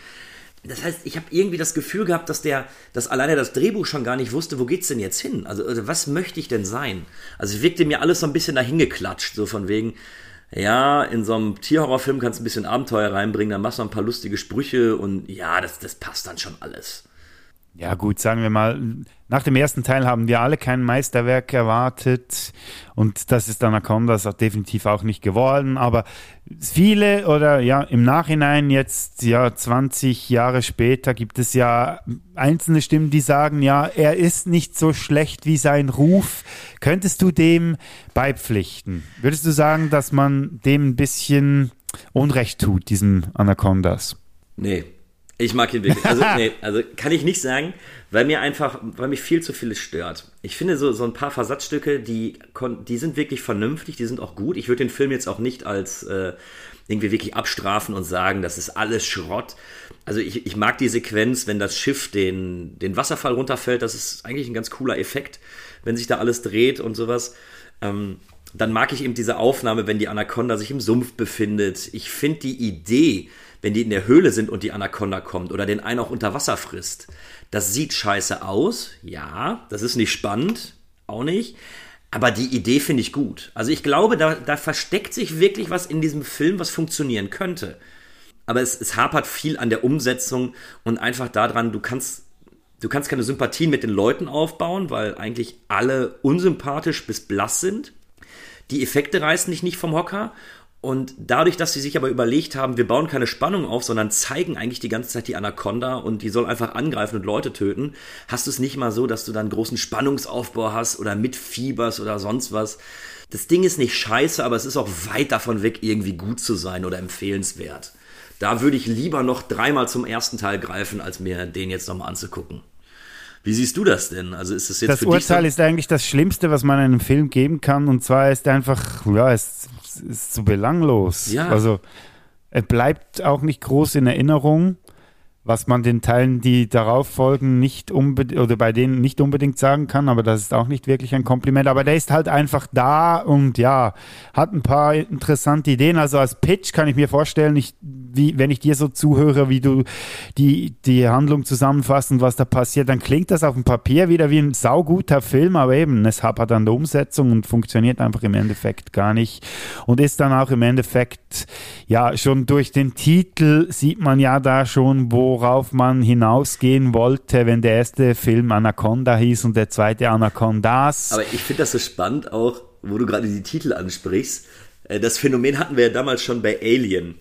Das heißt, ich habe irgendwie das Gefühl gehabt, dass der, dass alleine das Drehbuch schon gar nicht wusste, wo geht's denn jetzt hin? Also, also was möchte ich denn sein? Also es wirkte mir alles so ein bisschen dahingeklatscht, so von wegen, ja, in so einem Tierhorrorfilm kannst du ein bisschen Abenteuer reinbringen, dann machst du ein paar lustige Sprüche und ja, das, das passt dann schon alles. Ja gut, sagen wir mal, nach dem ersten Teil haben wir alle kein Meisterwerk erwartet und das ist Anacondas auch definitiv auch nicht geworden, aber viele oder ja im Nachhinein jetzt ja 20 Jahre später gibt es ja einzelne Stimmen, die sagen, ja, er ist nicht so schlecht wie sein Ruf. Könntest du dem beipflichten? Würdest du sagen, dass man dem ein bisschen Unrecht tut, diesem Anacondas? Nee. Ich mag ihn wirklich. Also, nee, also kann ich nicht sagen, weil mir einfach, weil mich viel zu vieles stört. Ich finde so, so ein paar Versatzstücke, die, die sind wirklich vernünftig, die sind auch gut. Ich würde den Film jetzt auch nicht als äh, irgendwie wirklich abstrafen und sagen, das ist alles Schrott. Also ich, ich mag die Sequenz, wenn das Schiff den, den Wasserfall runterfällt, das ist eigentlich ein ganz cooler Effekt, wenn sich da alles dreht und sowas. Ähm, dann mag ich eben diese Aufnahme, wenn die Anaconda sich im Sumpf befindet. Ich finde die Idee, wenn die in der Höhle sind und die Anaconda kommt oder den einen auch unter Wasser frisst. Das sieht scheiße aus, ja, das ist nicht spannend, auch nicht. Aber die Idee finde ich gut. Also ich glaube, da, da versteckt sich wirklich was in diesem Film, was funktionieren könnte. Aber es, es hapert viel an der Umsetzung und einfach daran, du kannst, du kannst keine Sympathien mit den Leuten aufbauen, weil eigentlich alle unsympathisch bis blass sind. Die Effekte reißen dich nicht vom Hocker und dadurch, dass sie sich aber überlegt haben, wir bauen keine Spannung auf, sondern zeigen eigentlich die ganze Zeit die Anaconda und die soll einfach angreifen und Leute töten, hast du es nicht mal so, dass du dann großen Spannungsaufbau hast oder mitfieberst oder sonst was. Das Ding ist nicht scheiße, aber es ist auch weit davon weg, irgendwie gut zu sein oder empfehlenswert. Da würde ich lieber noch dreimal zum ersten Teil greifen, als mir den jetzt nochmal anzugucken. Wie siehst du das denn? Also ist es jetzt das für Urteil dich ist eigentlich das Schlimmste, was man einem Film geben kann. Und zwar ist einfach, ja, es ist so belanglos. Ja. Also er bleibt auch nicht groß in Erinnerung, was man den Teilen, die darauf folgen, nicht unbedingt oder bei denen nicht unbedingt sagen kann, aber das ist auch nicht wirklich ein Kompliment. Aber der ist halt einfach da und ja, hat ein paar interessante Ideen. Also als Pitch kann ich mir vorstellen, ich, wie, wenn ich dir so zuhöre, wie du die, die Handlung zusammenfasst und was da passiert, dann klingt das auf dem Papier wieder wie ein sauguter Film, aber eben, es hapert an der Umsetzung und funktioniert einfach im Endeffekt gar nicht und ist dann auch im Endeffekt, ja, schon durch den Titel sieht man ja da schon, worauf man hinausgehen wollte, wenn der erste Film Anaconda hieß und der zweite Anacondas. Aber ich finde das so spannend auch, wo du gerade die Titel ansprichst. Äh, Das Phänomen hatten wir ja damals schon bei Alien.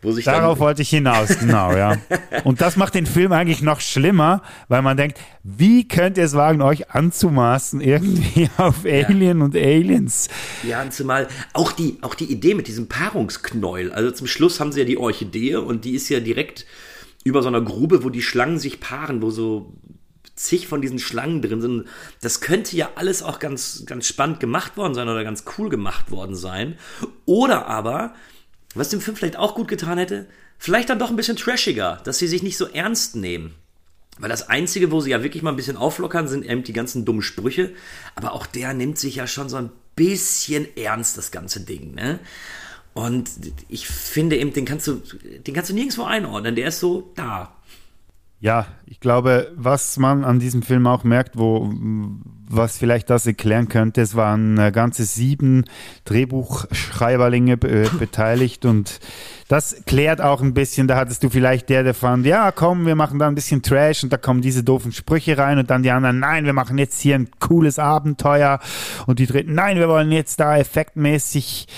Wo sich Darauf wollte ich hinaus, genau, ja. Und das macht den Film eigentlich noch schlimmer, weil man denkt, wie könnt ihr es wagen, euch anzumaßen, irgendwie auf Alien und Aliens? Ja, und zumal auch die, auch die Idee mit diesem Paarungsknäuel. Also zum Schluss haben sie ja die Orchidee und die ist ja direkt über so einer Grube, wo die Schlangen sich paaren, wo so zig von diesen Schlangen drin sind. Das könnte ja alles auch ganz, ganz spannend gemacht worden sein oder ganz cool gemacht worden sein. Oder aber, was dem Film vielleicht auch gut getan hätte, vielleicht dann doch ein bisschen trashiger, dass sie sich nicht so ernst nehmen. Weil das Einzige, wo sie ja wirklich mal ein bisschen auflockern, sind eben die ganzen dummen Sprüche. Aber auch der nimmt sich ja schon so ein bisschen ernst, das ganze Ding, ne? Und ich finde eben, den kannst du, den kannst du nirgendwo einordnen. Der ist so da. Ja, ich glaube, was man an diesem Film auch merkt, wo was vielleicht das erklären könnte, es waren äh, ganze sieben Drehbuchschreiberlinge äh, beteiligt und das klärt auch ein bisschen, da hattest du vielleicht der, der fand, ja komm, wir machen da ein bisschen Trash und da kommen diese doofen Sprüche rein und dann die anderen, nein, wir machen jetzt hier ein cooles Abenteuer und die dritten, nein, wir wollen jetzt da effektmäßig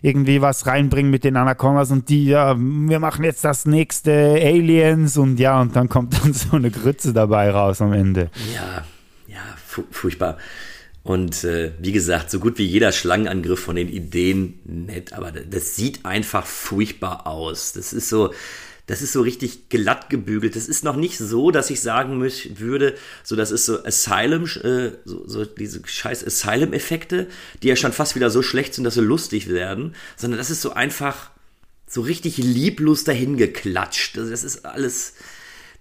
irgendwie was reinbringen mit den Anacondas und die, ja, wir machen jetzt das nächste Aliens und ja, und dann kommt dann so eine Grütze dabei raus am Ende. Ja, ja, fu furchtbar. Und äh, wie gesagt, so gut wie jeder Schlangenangriff von den Ideen nett, aber das sieht einfach furchtbar aus. Das ist so, das ist so richtig glatt gebügelt. Das ist noch nicht so, dass ich sagen müß, würde, so das ist so Asylum, äh, so, so diese scheiß Asylum-Effekte, die ja schon fast wieder so schlecht sind, dass sie lustig werden, sondern das ist so einfach so richtig lieblos dahingeklatscht. Also das ist alles,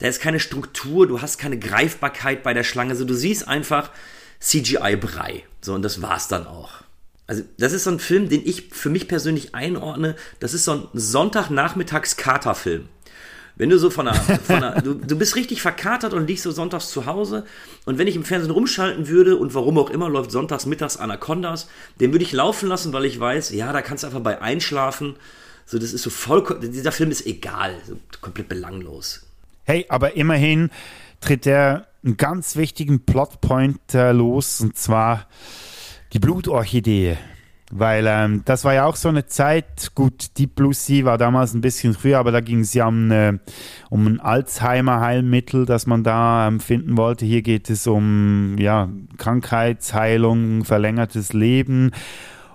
da ist keine Struktur, du hast keine Greifbarkeit bei der Schlange, so du siehst einfach CGI-Brei. So, und das war's dann auch. Also, das ist so ein Film, den ich für mich persönlich einordne. Das ist so ein Sonntagnachmittags-Katerfilm. Wenn du so von einer, von einer du, du bist richtig verkatert und liegst so sonntags zu Hause und wenn ich im Fernsehen rumschalten würde und warum auch immer läuft sonntags mittags Anacondas, den würde ich laufen lassen, weil ich weiß, ja, da kannst du einfach bei einschlafen. So, das ist so voll, dieser Film ist egal, so komplett belanglos. Hey, aber immerhin tritt er einen ganz wichtigen Plotpoint äh, los, und zwar die Blutorchidee. Weil ähm, das war ja auch so eine Zeit, gut, Deep Blue Sea war damals ein bisschen früher, aber da ging es ja um, äh, um ein Alzheimer-Heilmittel, das man da ähm, finden wollte. Hier geht es um ja, Krankheitsheilung, verlängertes Leben.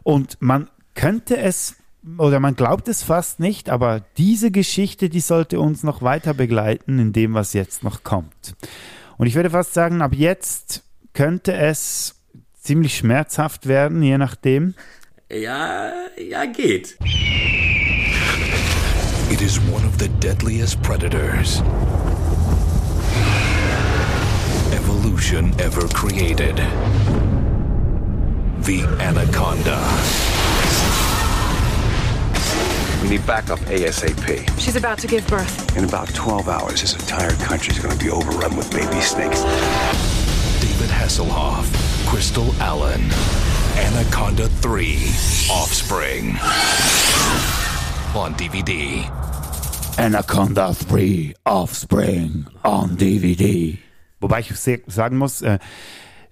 Und man könnte es oder man glaubt es fast nicht, aber diese Geschichte, die sollte uns noch weiter begleiten in dem, was jetzt noch kommt. Und ich würde fast sagen, ab jetzt könnte es ziemlich schmerzhaft werden, je nachdem. Ja, ja, geht. It is one of the deadliest predators evolution ever created. The Anaconda. We need backup ASAP. She's about to give birth. In about 12 hours, this entire country is going to be overrun with baby snakes. David Hasselhoff, Crystal Allen, Anaconda 3, Offspring. On DVD. Anaconda 3 Offspring on DVD. Wobei ich sagen muss, äh,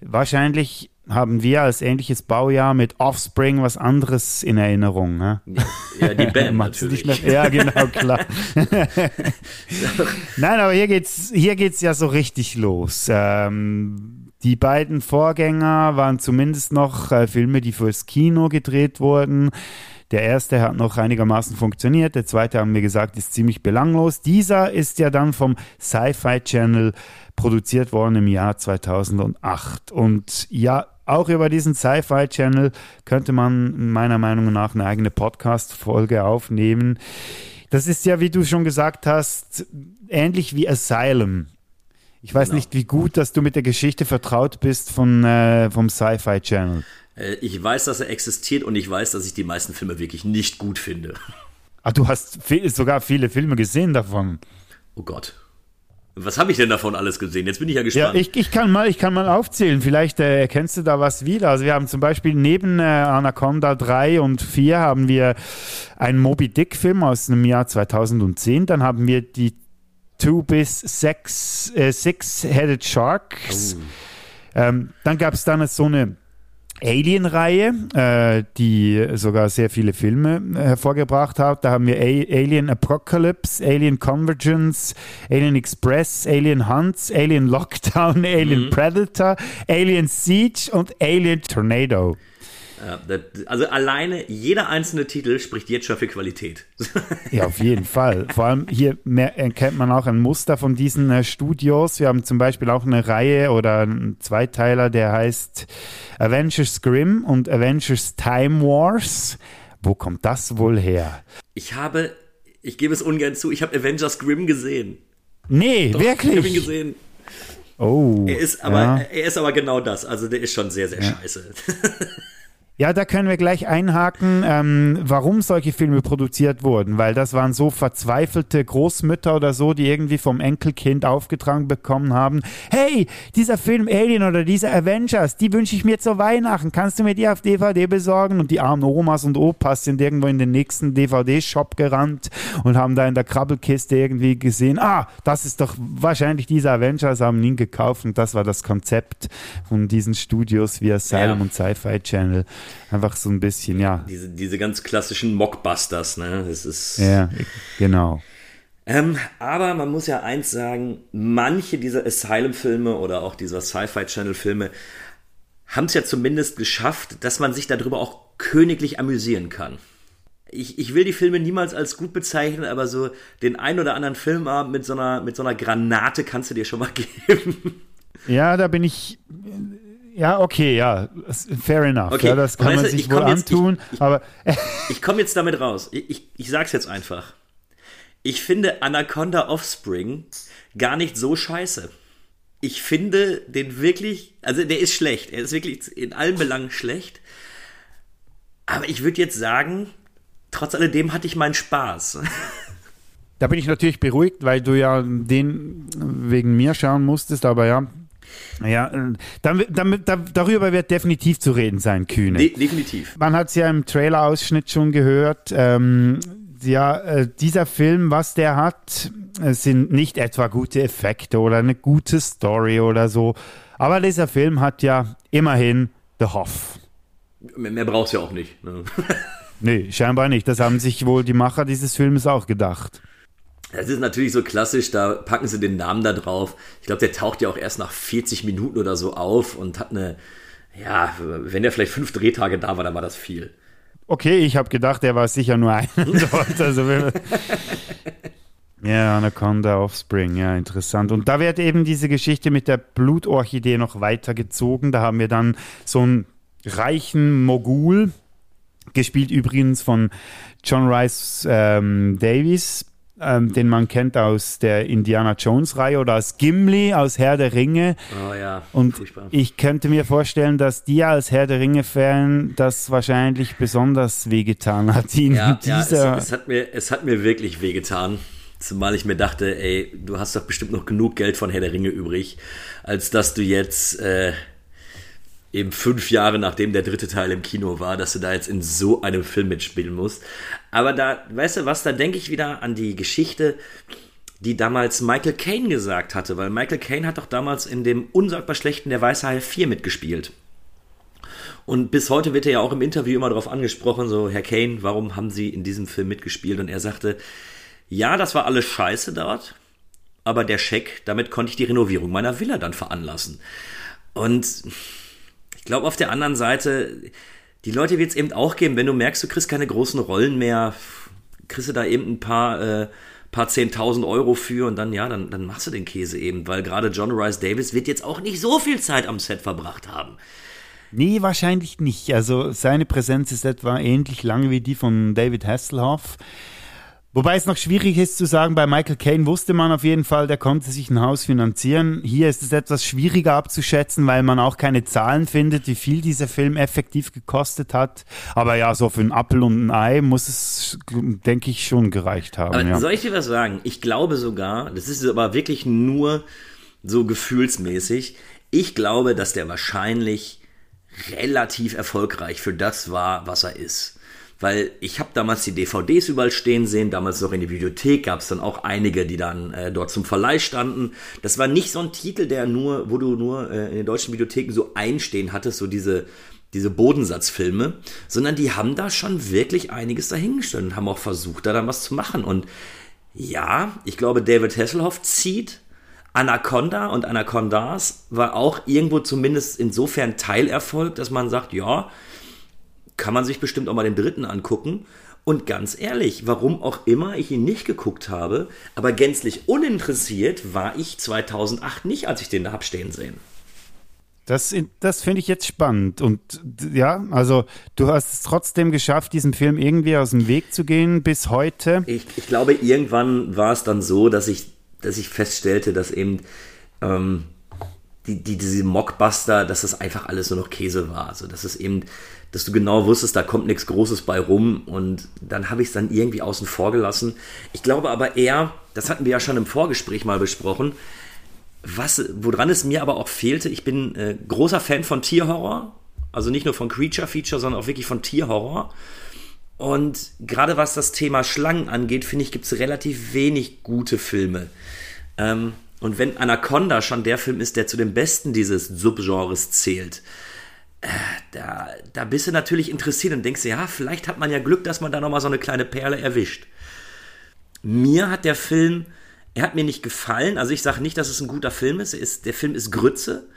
wahrscheinlich haben wir als ähnliches Baujahr mit Offspring was anderes in Erinnerung. Ne? Ja, die Band natürlich. Mehr, ja, genau, klar. Nein, aber hier geht's, hier geht's ja so richtig los. Ähm, die beiden Vorgänger waren zumindest noch äh, Filme, die fürs Kino gedreht wurden. Der erste hat noch einigermaßen funktioniert, der zweite haben wir gesagt, ist ziemlich belanglos. Dieser ist ja dann vom Sci-Fi Channel produziert worden im Jahr 2008. Und ja, auch über diesen Sci-Fi Channel könnte man meiner Meinung nach eine eigene Podcast-Folge aufnehmen. Das ist ja, wie du schon gesagt hast, ähnlich wie Asylum. Ich weiß genau. nicht, wie gut, dass du mit der Geschichte vertraut bist von, äh, vom Sci-Fi Channel. Äh, ich weiß, dass er existiert und ich weiß, dass ich die meisten Filme wirklich nicht gut finde. Ah, du hast viel, sogar viele Filme gesehen davon. Oh Gott. Was habe ich denn davon alles gesehen? Jetzt bin ich ja gespannt. Ja, ich, ich, kann, mal, ich kann mal aufzählen. Vielleicht äh, erkennst du da was wieder. Also wir haben zum Beispiel neben äh, Anaconda 3 und 4 haben wir einen Moby Dick Film aus dem Jahr 2010. Dann haben wir die Two bis Six, äh, Six-Headed Sharks. Oh. Ähm, dann gab es dann so eine Alien-Reihe, äh, die sogar sehr viele Filme äh, hervorgebracht hat. Da haben wir A Alien Apocalypse, Alien Convergence, Alien Express, Alien Hunts, Alien Lockdown, Alien mhm. Predator, Alien Siege und Alien Tornado. Also alleine jeder einzelne Titel spricht jetzt schon für Qualität. Ja, auf jeden Fall. Vor allem hier erkennt man auch ein Muster von diesen äh, Studios. Wir haben zum Beispiel auch eine Reihe oder einen Zweiteiler, der heißt Avengers Grimm und Avengers Time Wars. Wo kommt das wohl her? Ich habe, ich gebe es ungern zu, ich habe Avengers Grimm gesehen. Nee, Doch, wirklich? Ich habe ihn gesehen. Oh. Er ist aber, ja. er ist aber genau das. Also der ist schon sehr, sehr ja. scheiße. Ja, da können wir gleich einhaken, ähm, warum solche Filme produziert wurden, weil das waren so verzweifelte Großmütter oder so, die irgendwie vom Enkelkind aufgetragen bekommen haben. Hey, dieser Film Alien oder dieser Avengers, die wünsche ich mir zu Weihnachten. Kannst du mir die auf DVD besorgen? Und die armen Omas und Opas sind irgendwo in den nächsten DVD-Shop gerannt und haben da in der Krabbelkiste irgendwie gesehen, ah, das ist doch wahrscheinlich dieser Avengers, haben ihn gekauft und das war das Konzept von diesen Studios wie Asylum ja. und Sci-Fi Channel einfach so ein bisschen, ja. Diese, diese ganz klassischen Mockbusters, ne? Das ist. Ja, genau. Ähm, aber man muss ja eins sagen, manche dieser Asylum-Filme oder auch dieser Sci-Fi-Channel-Filme haben es ja zumindest geschafft, dass man sich darüber auch königlich amüsieren kann. Ich, ich will die Filme niemals als gut bezeichnen, aber so den ein oder anderen Filmabend mit so einer, mit so einer Granate kannst du dir schon mal geben. Ja, da bin ich ja, okay, ja, fair enough. Okay. Ja, das kann weißt man sich wohl jetzt, antun, ich, aber. ich komme jetzt damit raus. Ich, ich, ich sag's jetzt einfach. Ich finde Anaconda Offspring gar nicht so scheiße. Ich finde den wirklich, also der ist schlecht. Er ist wirklich in allen Belangen schlecht. Aber ich würde jetzt sagen, trotz alledem hatte ich meinen Spaß. Da bin ich natürlich beruhigt, weil du ja den wegen mir schauen musstest, aber ja, ja, äh, damit, damit, darüber wird definitiv zu reden sein, Kühne. De definitiv. Man hat es ja im Trailer-Ausschnitt schon gehört. Ähm, ja, äh, dieser Film, was der hat, äh, sind nicht etwa gute Effekte oder eine gute Story oder so. Aber dieser Film hat ja immerhin The Hoff. Mehr, mehr brauchst du ja auch nicht. Ne? nee, scheinbar nicht. Das haben sich wohl die Macher dieses Films auch gedacht. Das ist natürlich so klassisch, da packen sie den Namen da drauf. Ich glaube, der taucht ja auch erst nach 40 Minuten oder so auf und hat eine, ja, wenn der vielleicht fünf Drehtage da war, dann war das viel. Okay, ich habe gedacht, er war sicher nur einer dort. Also, wenn- ja, Anaconda Offspring, ja, interessant. Und da wird eben diese Geschichte mit der Blutorchidee noch weitergezogen. Da haben wir dann so einen reichen Mogul, gespielt übrigens von John Rice ähm, Davies, ähm, den man kennt aus der Indiana Jones-Reihe oder als Gimli aus Herr der Ringe. Oh ja, Und furchtbar. ich könnte mir vorstellen, dass dir als Herr der Ringe-Fan das wahrscheinlich besonders wehgetan hat, ihn Ja, in ja es, dieser. es, hat mir, es hat mir wirklich wehgetan. Zumal ich mir dachte, ey, du hast doch bestimmt noch genug Geld von Herr der Ringe übrig, als dass du jetzt äh, eben fünf Jahre nachdem der dritte Teil im Kino war, dass du da jetzt in so einem Film mitspielen musst. Aber da, weißt du was, da denke ich wieder an die Geschichte, die damals Michael Caine gesagt hatte, weil Michael Caine hat doch damals in dem unsagbar schlechten Der Weiße Hai 4 mitgespielt. Und bis heute wird er ja auch im Interview immer darauf angesprochen, so, Herr Kane, warum haben Sie in diesem Film mitgespielt? Und er sagte, ja, das war alles scheiße dort, aber der Scheck, damit konnte ich die Renovierung meiner Villa dann veranlassen. Und ich glaube, auf der anderen Seite, die Leute wird es eben auch geben, wenn du merkst, du kriegst keine großen Rollen mehr, kriegst du da eben ein paar, äh, paar 10.000 Euro für und dann, ja, dann, dann machst du den Käse eben, weil gerade John Rice Davis wird jetzt auch nicht so viel Zeit am Set verbracht haben. Nee, wahrscheinlich nicht. Also seine Präsenz ist etwa ähnlich lange wie die von David Hasselhoff. Wobei es noch schwierig ist zu sagen, bei Michael Caine wusste man auf jeden Fall, der konnte sich ein Haus finanzieren. Hier ist es etwas schwieriger abzuschätzen, weil man auch keine Zahlen findet, wie viel dieser Film effektiv gekostet hat. Aber ja, so für einen Apfel und ein Ei muss es, denke ich, schon gereicht haben. Ja. soll ich dir was sagen? Ich glaube sogar, das ist aber wirklich nur so gefühlsmäßig, ich glaube, dass der wahrscheinlich relativ erfolgreich für das war, was er ist. Weil ich habe damals die DVDs überall stehen sehen, damals noch in der Bibliothek gab es dann auch einige, die dann äh, dort zum Verleih standen. Das war nicht so ein Titel, der nur, wo du nur äh, in den deutschen Bibliotheken so einstehen hattest, so diese diese Bodensatzfilme, sondern die haben da schon wirklich einiges dahingestellt und haben auch versucht, da dann was zu machen. Und ja, ich glaube, David Hasselhoff zieht. Anaconda und Anacondas war auch irgendwo zumindest insofern Teilerfolg, dass man sagt, ja, kann man sich bestimmt auch mal den dritten angucken. Und ganz ehrlich, warum auch immer ich ihn nicht geguckt habe, aber gänzlich uninteressiert war ich 2008 nicht, als ich den da hab stehen sehen. Das, das finde ich jetzt spannend. Und ja, also du hast es trotzdem geschafft, diesem Film irgendwie aus dem Weg zu gehen bis heute. Ich, ich glaube, irgendwann war es dann so, dass ich, dass ich feststellte, dass eben ähm, die, die, diese Mockbuster, dass das einfach alles nur noch Käse war. Also, dass es eben, dass du genau wusstest, da kommt nichts Großes bei rum und dann habe ich es dann irgendwie außen vor gelassen. Ich glaube aber eher, das hatten wir ja schon im Vorgespräch mal besprochen, was, woran es mir aber auch fehlte, ich bin äh, großer Fan von Tierhorror, also nicht nur von Creature Feature, sondern auch wirklich von Tierhorror. Und gerade was das Thema Schlangen angeht, finde ich, gibt es relativ wenig gute Filme. Ähm, und wenn Anaconda schon der Film ist, der zu den besten dieses Subgenres zählt, äh, da, da bist du natürlich interessiert und denkst, ja, vielleicht hat man ja Glück, dass man da nochmal so eine kleine Perle erwischt. Mir hat der Film, er hat mir nicht gefallen. Also ich sage nicht, dass es ein guter Film ist. Ist der Film ist Grütze.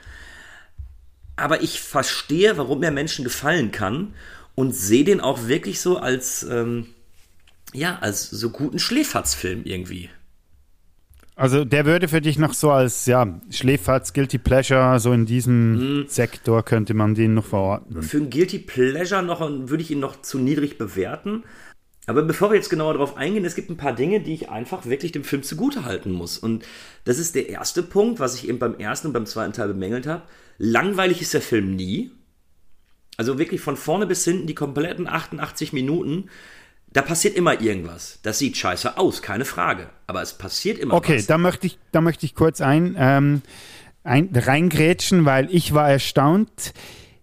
Aber ich verstehe, warum er Menschen gefallen kann und sehe den auch wirklich so als, ähm, ja, als so guten Schläferzfilm irgendwie. Also der würde für dich noch so als ja, Schläferz, Guilty Pleasure, so in diesem Sektor könnte man den noch verorten. Für ein Guilty Pleasure noch würde ich ihn noch zu niedrig bewerten. Aber bevor wir jetzt genauer darauf eingehen, es gibt ein paar Dinge, die ich einfach wirklich dem Film zugute halten muss. Und das ist der erste Punkt, was ich eben beim ersten und beim zweiten Teil bemängelt habe. Langweilig ist der Film nie. Also wirklich von vorne bis hinten die kompletten 88 Minuten. Da passiert immer irgendwas. Das sieht scheiße aus, keine Frage. Aber es passiert immer Okay, was. da möchte ich, da möchte ich kurz ein, ähm, ein, reingrätschen, weil ich war erstaunt,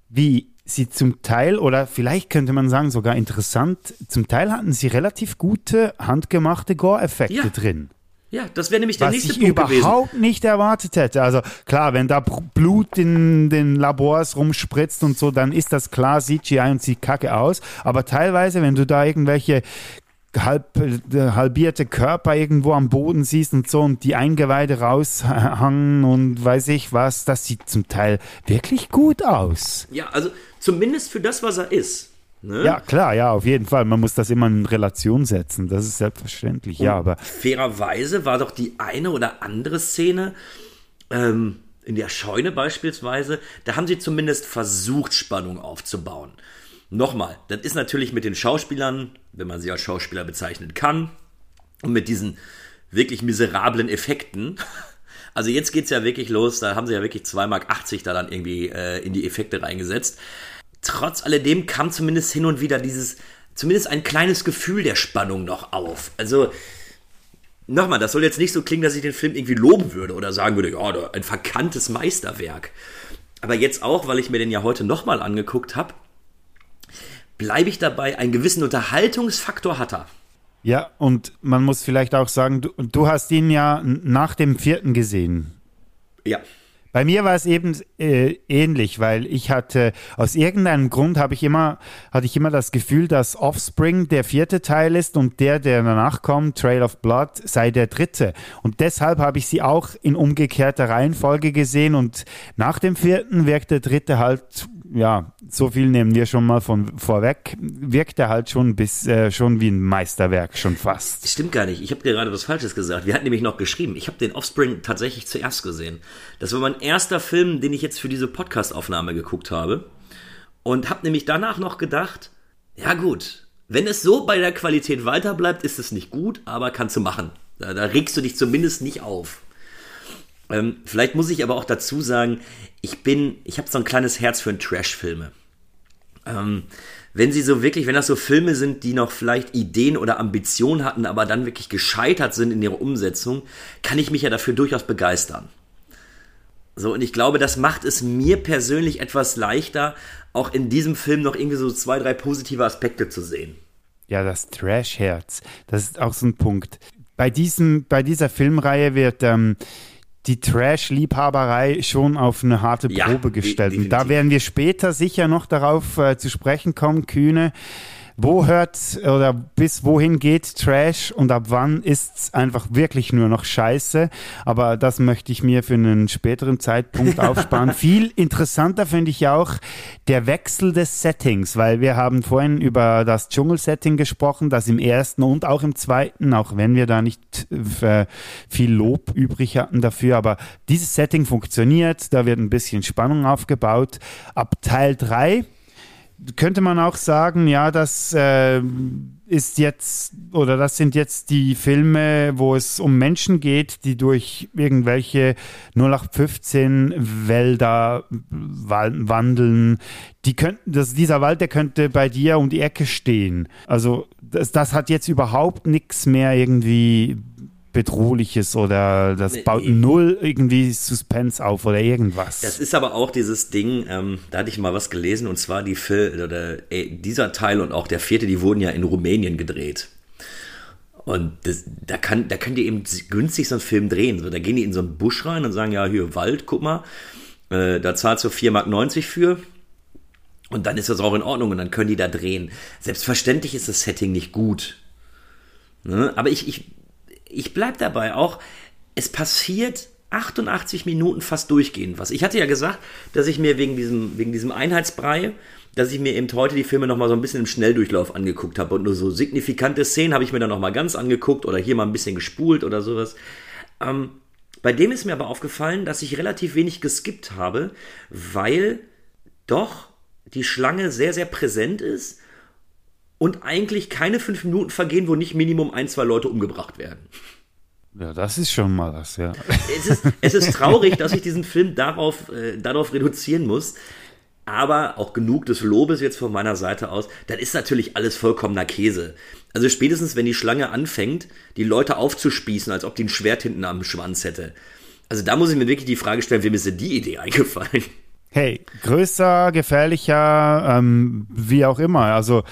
wie sie zum Teil, oder vielleicht könnte man sagen sogar interessant, zum Teil hatten sie relativ gute, handgemachte Gore-Effekte Ja. drin. Ja, das wäre nämlich der Was nächste ich Punkt gewesen. überhaupt nicht erwartet hätte. Also klar, wenn da Blut in den Labors rumspritzt und so, dann ist das klar CGI und sieht kacke aus. Aber teilweise, wenn du da irgendwelche halb, äh, halbierte Körper irgendwo am Boden siehst und so und die Eingeweide raushangen und weiß ich was, das sieht zum Teil wirklich gut aus. Ja, also zumindest für das, was er ist. Ne? Ja, klar, ja, auf jeden Fall. Man muss das immer in Relation setzen. Das ist selbstverständlich, ja, aber. Fairerweise war doch die eine oder andere Szene, ähm, in der Scheune beispielsweise, da haben sie zumindest versucht, Spannung aufzubauen. Nochmal, das ist natürlich mit den Schauspielern, wenn man sie als Schauspieler bezeichnen kann, und mit diesen wirklich miserablen Effekten. Also jetzt geht's ja wirklich los, da haben sie ja wirklich 2,80 Mark da dann irgendwie äh, in die Effekte reingesetzt. Trotz alledem kam zumindest hin und wieder dieses, zumindest ein kleines Gefühl der Spannung noch auf. Also, nochmal, das soll jetzt nicht so klingen, dass ich den Film irgendwie loben würde oder sagen würde, ja, ein verkanntes Meisterwerk. Aber jetzt auch, weil ich mir den ja heute nochmal angeguckt habe, bleibe ich dabei, einen gewissen Unterhaltungsfaktor hat er. Ja, und man muss vielleicht auch sagen, du, du hast ihn ja nach dem vierten gesehen. Ja. Bei mir war es eben äh, ähnlich, weil ich hatte aus irgendeinem Grund habe ich immer hatte ich immer das Gefühl, dass Offspring der vierte Teil ist und der, der danach kommt, Trail of Blood, sei der dritte. Und deshalb habe ich sie auch in umgekehrter Reihenfolge gesehen und nach dem vierten wirkt der dritte halt ja, so viel nehmen wir schon mal von vorweg, wirkt er halt schon bis äh, schon wie ein Meisterwerk schon fast. Stimmt gar nicht. Ich habe gerade was Falsches gesagt. Wir hatten nämlich noch geschrieben. Ich habe den Offspring tatsächlich zuerst gesehen. Das war mein erster Film, den ich jetzt für diese Podcast-Aufnahme geguckt habe und habe nämlich danach noch gedacht, ja gut, wenn es so bei der Qualität weiterbleibt, ist es nicht gut, aber kannst du machen. Da, da regst du dich zumindest nicht auf. Ähm, vielleicht muss ich aber auch dazu sagen, ich bin, ich habe so ein kleines Herz für Trash-Filme. Ähm, wenn sie so wirklich, wenn das so Filme sind, die noch vielleicht Ideen oder Ambitionen hatten, aber dann wirklich gescheitert sind in ihrer Umsetzung, kann ich mich ja dafür durchaus begeistern. So, und ich glaube, das macht es mir persönlich etwas leichter, auch in diesem Film noch irgendwie so zwei, drei positive Aspekte zu sehen. Ja, das Trash-Herz, das ist auch so ein Punkt. Bei, diesem, bei dieser Filmreihe wird ähm, die Trash-Liebhaberei schon auf eine harte Probe ja, gestellt. Und da werden wir später sicher noch darauf äh, zu sprechen kommen, Kühne. Wo hört oder bis wohin geht Trash und ab wann ist's einfach wirklich nur noch Scheiße? Aber das möchte ich mir für einen späteren Zeitpunkt aufsparen. Viel interessanter finde ich auch der Wechsel des Settings, weil wir haben vorhin über das Dschungelsetting gesprochen, das im ersten und auch im zweiten, auch wenn wir da nicht äh, viel Lob übrig hatten dafür, aber dieses Setting funktioniert, da wird ein bisschen Spannung aufgebaut. Ab Teil drei könnte man auch sagen, ja, das äh, ist jetzt oder das sind jetzt die Filme, wo es um Menschen geht, die durch irgendwelche 0815 Wälder wandeln. Die könnten, das, dieser Wald, der könnte bei dir um die Ecke stehen. Also das, das hat jetzt überhaupt nichts mehr irgendwie Bedrohliches oder das baut null irgendwie Suspense auf oder irgendwas. Das ist aber auch dieses Ding, ähm, da hatte ich mal was gelesen und zwar die Film, oder, äh, dieser Teil und auch der vierte, die wurden ja in Rumänien gedreht. Und das, da, kann, da könnt ihr eben günstig so einen Film drehen. So, da gehen die in so einen Busch rein und sagen, ja, hier Wald, guck mal, äh, da zahlst du 4,90 Mark für. Und dann ist das auch in Ordnung und dann können die da drehen. Selbstverständlich ist das Setting nicht gut. Ne? Aber ich, ich ich bleibe dabei auch, es passiert 88 Minuten fast durchgehend was. Ich hatte ja gesagt, dass ich mir wegen diesem, wegen diesem Einheitsbrei, dass ich mir eben heute die Filme nochmal so ein bisschen im Schnelldurchlauf angeguckt habe und nur so signifikante Szenen habe ich mir dann nochmal ganz angeguckt oder hier mal ein bisschen gespult oder sowas. Ähm, bei dem ist mir aber aufgefallen, dass ich relativ wenig geskippt habe, weil doch die Schlange sehr, sehr präsent ist und eigentlich keine fünf Minuten vergehen, wo nicht Minimum ein, zwei Leute umgebracht werden. Ja, das ist schon mal was, ja. Es ist, es ist traurig, dass ich diesen Film darauf, äh, darauf reduzieren muss. Aber auch genug des Lobes jetzt von meiner Seite aus. Dann ist natürlich alles vollkommener Käse. Also spätestens, wenn die Schlange anfängt, die Leute aufzuspießen, als ob die ein Schwert hinten am Schwanz hätte. Also da muss ich mir wirklich die Frage stellen, wem ist denn die Idee eingefallen? Hey, größer, gefährlicher, ähm, wie auch immer. Also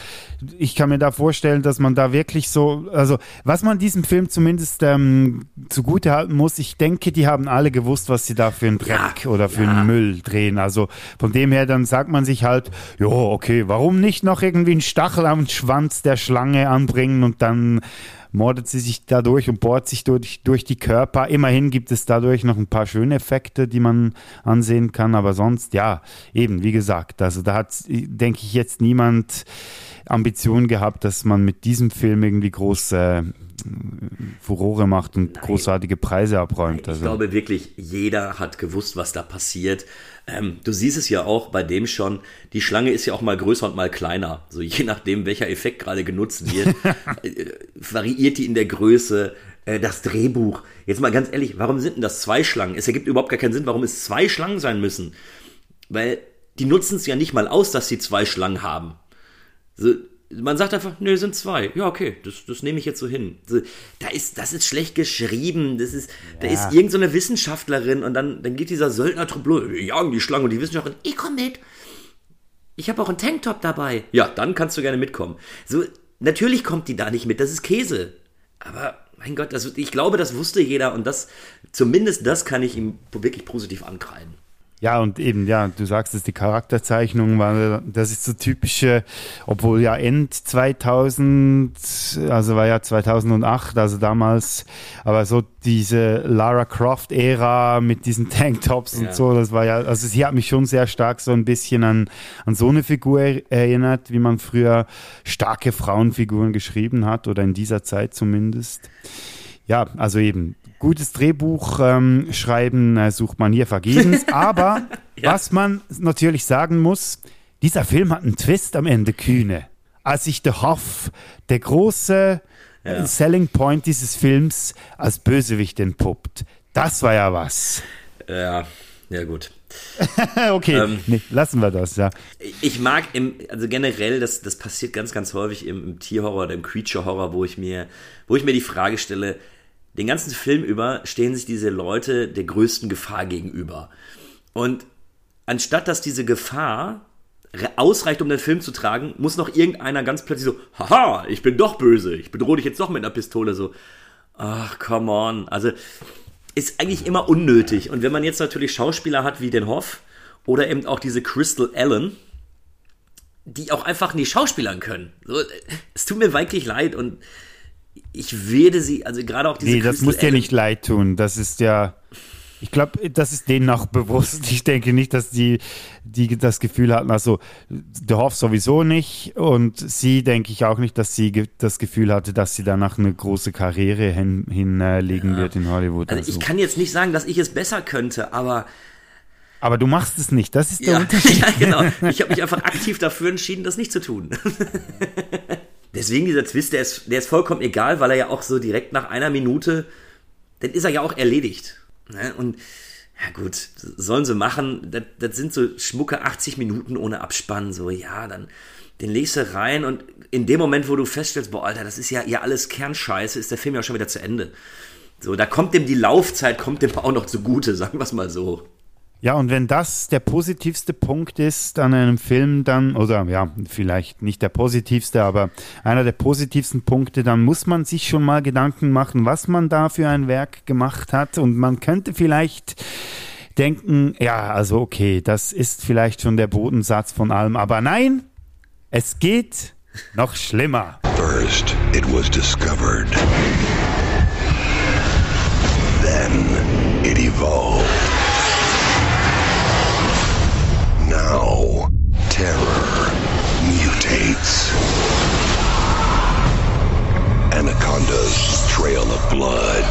ich kann mir da vorstellen, dass man da wirklich so, also was man diesem Film zumindest ähm, zugute halten muss, ich denke, die haben alle gewusst, was sie da für einen Dreck ja, oder für ja. einen Müll drehen. Also von dem her, dann sagt man sich halt, jo, okay, warum nicht noch irgendwie einen Stachel am Schwanz der Schlange anbringen und dann mordet sie sich dadurch und bohrt sich durch, durch die Körper. Immerhin gibt es dadurch noch ein paar schöne Effekte, die man ansehen kann, aber sonst, ja, eben, wie gesagt, also da hat, denke ich, jetzt niemand Ambitionen gehabt, dass man mit diesem Film irgendwie groß äh, Furore macht und Nein. großartige Preise abräumt. Also. Ich glaube wirklich, jeder hat gewusst, was da passiert. Ähm, du siehst es ja auch bei dem schon, die Schlange ist ja auch mal größer und mal kleiner. So je nachdem, welcher Effekt gerade genutzt wird, äh, variiert die in der Größe. Äh, das Drehbuch. Jetzt mal ganz ehrlich, warum sind denn das zwei Schlangen? Es ergibt überhaupt gar keinen Sinn, warum es zwei Schlangen sein müssen. Weil die nutzen es ja nicht mal aus, dass sie zwei Schlangen haben. So, man sagt einfach, nö, sind zwei. Ja, okay, das, das nehme ich jetzt so hin. Da ist, das ist schlecht geschrieben. Das ist, ja. Da ist irgendeine so Wissenschaftlerin und dann, dann geht dieser Söldner-Trupp, wir jagen die Schlange und die Wissenschaftlerin, ich komme mit. Ich habe auch einen Tanktop dabei. Ja, dann kannst du gerne mitkommen. So, natürlich kommt die da nicht mit, das ist Käse. Aber mein Gott, das, ich glaube, das wusste jeder und das, zumindest das kann ich ihm wirklich positiv ankreiden. Ja, und eben, ja, du sagst es, die Charakterzeichnung war, das ist so typische, obwohl ja End 2000, also war ja 2008, also damals, aber so diese Lara Croft-Ära mit diesen Tanktops ja. und so, das war ja, also sie hat mich schon sehr stark so ein bisschen an, an so eine Figur erinnert, wie man früher starke Frauenfiguren geschrieben hat oder in dieser Zeit zumindest. Ja, also eben, gutes Drehbuch ähm, schreiben äh, sucht man hier vergebens. Aber ja. was man natürlich sagen muss, dieser Film hat einen Twist am Ende, Kühne. Als sich der Hoff, der große ja. Selling Point dieses Films, als Bösewicht entpuppt. Das war ja was. Ja, ja gut. okay, ähm, nee, lassen wir das, ja. Ich mag im, also generell, das, das passiert ganz, ganz häufig im, im Tierhorror oder im Creature-Horror, wo ich mir, wo ich mir die Frage stelle, den ganzen Film über stehen sich diese Leute der größten Gefahr gegenüber. Und anstatt dass diese Gefahr ausreicht, um den Film zu tragen, muss noch irgendeiner ganz plötzlich so, haha, ich bin doch böse, ich bedrohe dich jetzt doch mit einer Pistole, so, ach, come on. Also, ist eigentlich immer unnötig. Und wenn man jetzt natürlich Schauspieler hat wie den Hoff oder eben auch diese Crystal Allen, die auch einfach nicht schauspielern können. So, es tut mir wirklich leid und ich werde sie, also gerade auch diese. Nee, das muss dir nicht leid tun. Das ist ja. Ich glaube, das ist denen auch bewusst. Ich denke nicht, dass die, die das Gefühl hatten, also der Hoff sowieso nicht und sie denke ich auch nicht, dass sie das Gefühl hatte, dass sie danach eine große Karriere hin, hinlegen ja. wird in Hollywood. Also, also ich kann jetzt nicht sagen, dass ich es besser könnte, aber aber du machst es nicht, das ist der ja, Unterschied. ja, genau. Ich habe mich einfach aktiv dafür entschieden, das nicht zu tun. Deswegen dieser Twist, der ist, der ist vollkommen egal, weil er ja auch so direkt nach einer Minute, dann ist er ja auch erledigt. Ne? Und ja gut, sollen sie machen. Das, das sind so schmucke 80 Minuten ohne Abspann. So, ja, dann den legst du rein und in dem Moment, wo du feststellst, boah, Alter, das ist ja, ja alles Kernscheiße, ist der Film ja schon wieder zu Ende. So, da kommt dem die Laufzeit, kommt dem auch noch zugute, sagen wir es mal so. Ja, und wenn das der positivste Punkt ist an einem Film, dann, oder ja, vielleicht nicht der positivste, aber einer der positivsten Punkte, dann muss man sich schon mal Gedanken machen, was man da für ein Werk gemacht hat. Und man könnte vielleicht denken, ja, also okay, das ist vielleicht schon der Bodensatz von allem, aber nein, es geht noch schlimmer. First, it was discovered. Then it evolved. Terror mutates. Anaconda's trail of blood.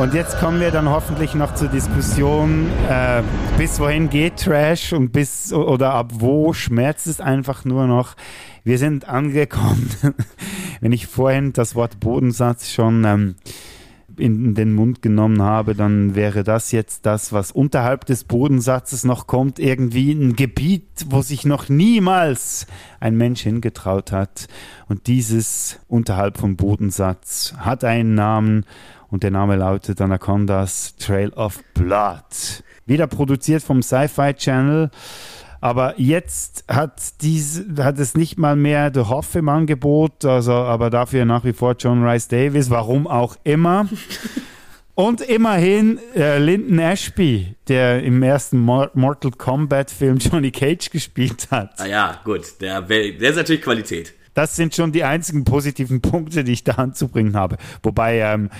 Und jetzt kommen wir dann hoffentlich noch zur Diskussion, äh, bis wohin geht Trash und bis oder ab wo schmerzt es einfach nur noch. Wir sind angekommen, wenn ich vorhin das Wort Bodensatz schon ähm, in den Mund genommen habe, dann wäre das jetzt das, was unterhalb des Bodensatzes noch kommt, irgendwie ein Gebiet, wo sich noch niemals ein Mensch hingetraut hat. Und dieses unterhalb vom Bodensatz hat einen Namen und der Name lautet Anacondas Trail of Blood. Wieder produziert vom Sci-Fi Channel aber jetzt hat, dies, hat es nicht mal mehr The Hoff im Angebot, also, aber dafür nach wie vor John Rice Davis, warum auch immer. Und immerhin äh, Lyndon Ashby, der im ersten Mortal Kombat Film Johnny Cage gespielt hat. Ah ja, gut, der, der ist natürlich Qualität. das sind schon die einzigen positiven Punkte, die ich da anzubringen habe. Wobei, ähm,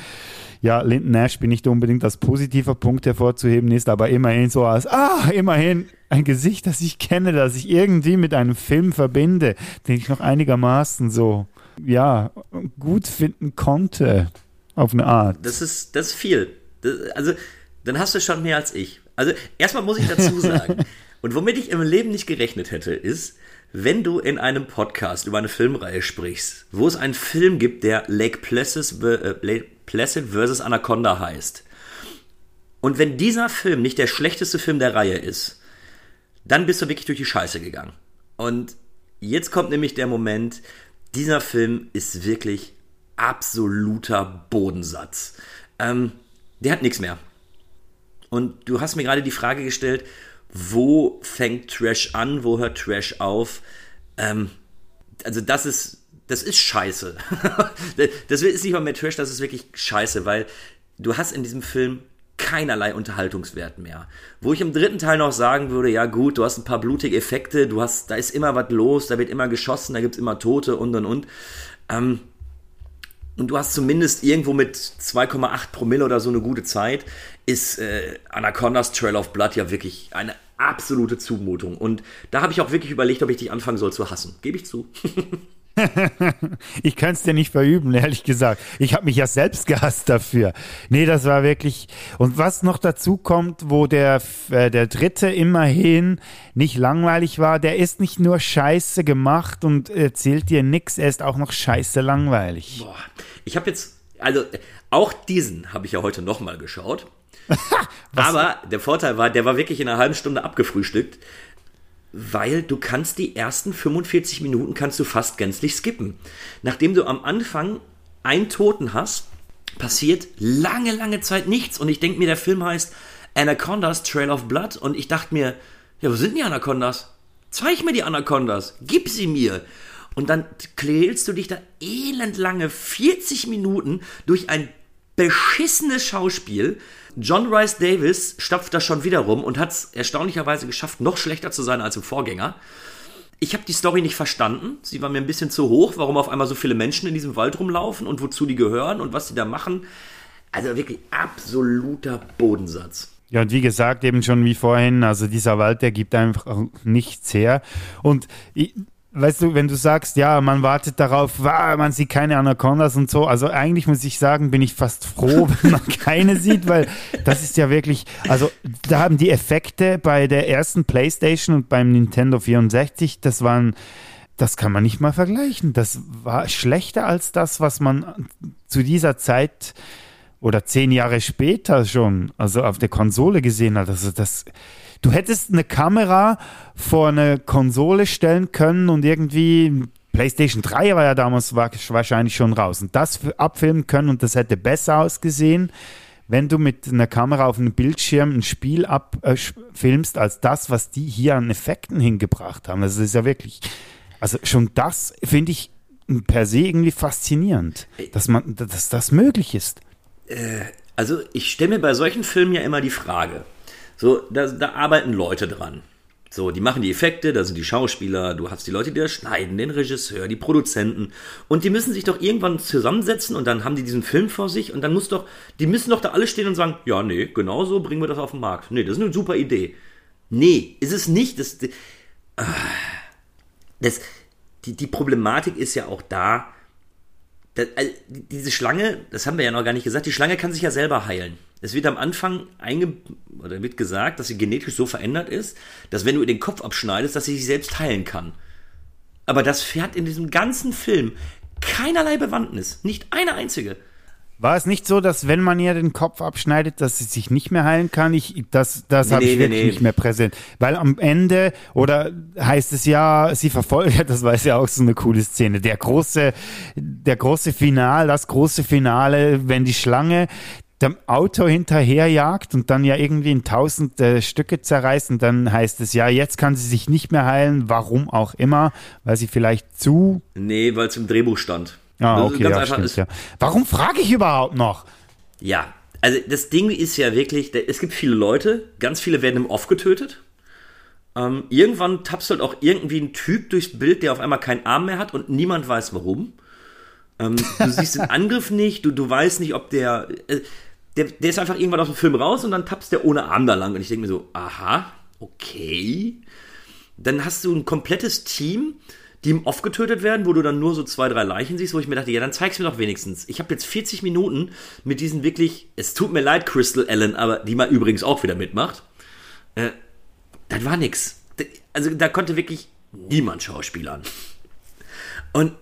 ja, Linden Ashby nicht unbedingt als positiver Punkt hervorzuheben ist, aber immerhin so als, ah, immerhin ein Gesicht, das ich kenne, das ich irgendwie mit einem Film verbinde, den ich noch einigermaßen so, ja, gut finden konnte. Auf eine Art. Das ist, das ist viel. Das, also, dann hast du schon mehr als ich. Also, erstmal muss ich dazu sagen, und womit ich im Leben nicht gerechnet hätte, ist, wenn du in einem Podcast über eine Filmreihe sprichst, wo es einen Film gibt, der Lake Placid, äh, Placid vs. Anaconda heißt, und wenn dieser Film nicht der schlechteste Film der Reihe ist, dann bist du wirklich durch die Scheiße gegangen. Und jetzt kommt nämlich der Moment, dieser Film ist wirklich absoluter Bodensatz. Ähm, der hat nichts mehr. Und du hast mir gerade die Frage gestellt, wo fängt Trash an, wo hört Trash auf? Ähm, also das ist, das ist scheiße. das ist nicht mal mehr Trash, das ist wirklich scheiße, weil du hast in diesem Film keinerlei Unterhaltungswert mehr. Wo ich im dritten Teil noch sagen würde, ja gut, du hast ein paar blutige Effekte, du hast, da ist immer was los, da wird immer geschossen, da gibt es immer Tote und und und. Ähm, und du hast zumindest irgendwo mit 2,8 Promille oder so eine gute Zeit, ist äh, Anacondas Trail of Blood ja wirklich eine absolute Zumutung. Und da habe ich auch wirklich überlegt, ob ich dich anfangen soll zu hassen. Gebe ich zu. ich kann es dir nicht verüben, ehrlich gesagt. Ich habe mich ja selbst gehasst dafür. Nee, das war wirklich. Und was noch dazu kommt, wo der, äh, der dritte immerhin nicht langweilig war, der ist nicht nur scheiße gemacht und erzählt dir nichts, er ist auch noch scheiße langweilig. Boah. Ich habe jetzt, also auch diesen habe ich ja heute nochmal geschaut. Aber der Vorteil war, der war wirklich in einer halben Stunde abgefrühstückt weil du kannst die ersten 45 Minuten kannst du fast gänzlich skippen. Nachdem du am Anfang einen Toten hast, passiert lange, lange Zeit nichts. Und ich denke mir, der Film heißt Anacondas Trail of Blood. Und ich dachte mir, ja, wo sind die Anacondas? Zeig mir die Anacondas. Gib sie mir. Und dann quälst du dich da elendlange 40 Minuten durch ein beschissenes Schauspiel. John Rice Davis stapft da schon wieder rum und hat es erstaunlicherweise geschafft, noch schlechter zu sein als im Vorgänger. Ich habe die Story nicht verstanden. Sie war mir ein bisschen zu hoch, warum auf einmal so viele Menschen in diesem Wald rumlaufen und wozu die gehören und was sie da machen. Also wirklich absoluter Bodensatz. Ja, und wie gesagt, eben schon wie vorhin, also dieser Wald, der gibt einfach nichts her. Und ich, weißt du, wenn du sagst, ja, man wartet darauf, man sieht keine Anacondas und so, also eigentlich muss ich sagen, bin ich fast froh, wenn man keine sieht, weil das ist ja wirklich, also da haben die Effekte bei der ersten PlayStation und beim Nintendo 64, das waren, das kann man nicht mal vergleichen. Das war schlechter als das, was man zu dieser Zeit oder zehn Jahre später schon, also auf der Konsole gesehen hat. Also das, Du hättest eine Kamera vor eine Konsole stellen können und irgendwie PlayStation 3 war ja damals wahrscheinlich schon raus und das abfilmen können und das hätte besser ausgesehen, wenn du mit einer Kamera auf einem Bildschirm ein Spiel abfilmst, äh, als das, was die hier an Effekten hingebracht haben. Also das ist ja wirklich, also schon das finde ich per se irgendwie faszinierend, dass man, dass das möglich ist. Äh, also ich stelle mir bei solchen Filmen ja immer die Frage, so, da, da arbeiten Leute dran. So, die machen die Effekte, da sind die Schauspieler, du hast die Leute, die das schneiden, den Regisseur, die Produzenten. Und die müssen sich doch irgendwann zusammensetzen und dann haben die diesen Film vor sich und dann muss doch, die müssen doch da alle stehen und sagen, ja, nee, genau so bringen wir das auf den Markt. Nee, das ist eine super Idee. Nee, ist es nicht. Das, das, die, die Problematik ist ja auch da, das, also diese Schlange, das haben wir ja noch gar nicht gesagt, die Schlange kann sich ja selber heilen. Es wird am Anfang einge oder wird gesagt, dass sie genetisch so verändert ist, dass wenn du ihr den Kopf abschneidest, dass sie sich selbst heilen kann. Aber das fährt in diesem ganzen Film keinerlei Bewandtnis, nicht eine einzige. War es nicht so, dass wenn man ihr den Kopf abschneidet, dass sie sich nicht mehr heilen kann? Ich, das das nee, habe ich nee, wirklich nee. nicht mehr präsent. Weil am Ende, oder heißt es ja, sie verfolgt, das war ja auch so eine coole Szene, der große, der große Final, das große Finale, wenn die Schlange dem Auto hinterherjagt und dann ja irgendwie in tausend äh, Stücke zerreißt und dann heißt es ja, jetzt kann sie sich nicht mehr heilen, warum auch immer, weil sie vielleicht zu... Nee, weil es im Drehbuch stand. Ah, okay, ja, stimmt, ja. Warum frage ich überhaupt noch? Ja, also das Ding ist ja wirklich, es gibt viele Leute, ganz viele werden im Off getötet. Ähm, irgendwann tapst halt auch irgendwie ein Typ durchs Bild, der auf einmal keinen Arm mehr hat und niemand weiß warum. Ähm, du siehst den Angriff nicht, du, du weißt nicht, ob der, äh, der. Der ist einfach irgendwann aus dem Film raus und dann tappst der ohne Arm da lang. Und ich denke mir so, aha, okay. Dann hast du ein komplettes Team, die im Off getötet werden, wo du dann nur so zwei, drei Leichen siehst, wo ich mir dachte, ja, dann zeig's mir doch wenigstens. Ich habe jetzt 40 Minuten mit diesen wirklich, es tut mir leid, Crystal Allen, aber die mal übrigens auch wieder mitmacht. Äh, das war nix. Also da konnte wirklich niemand schauspielern. Und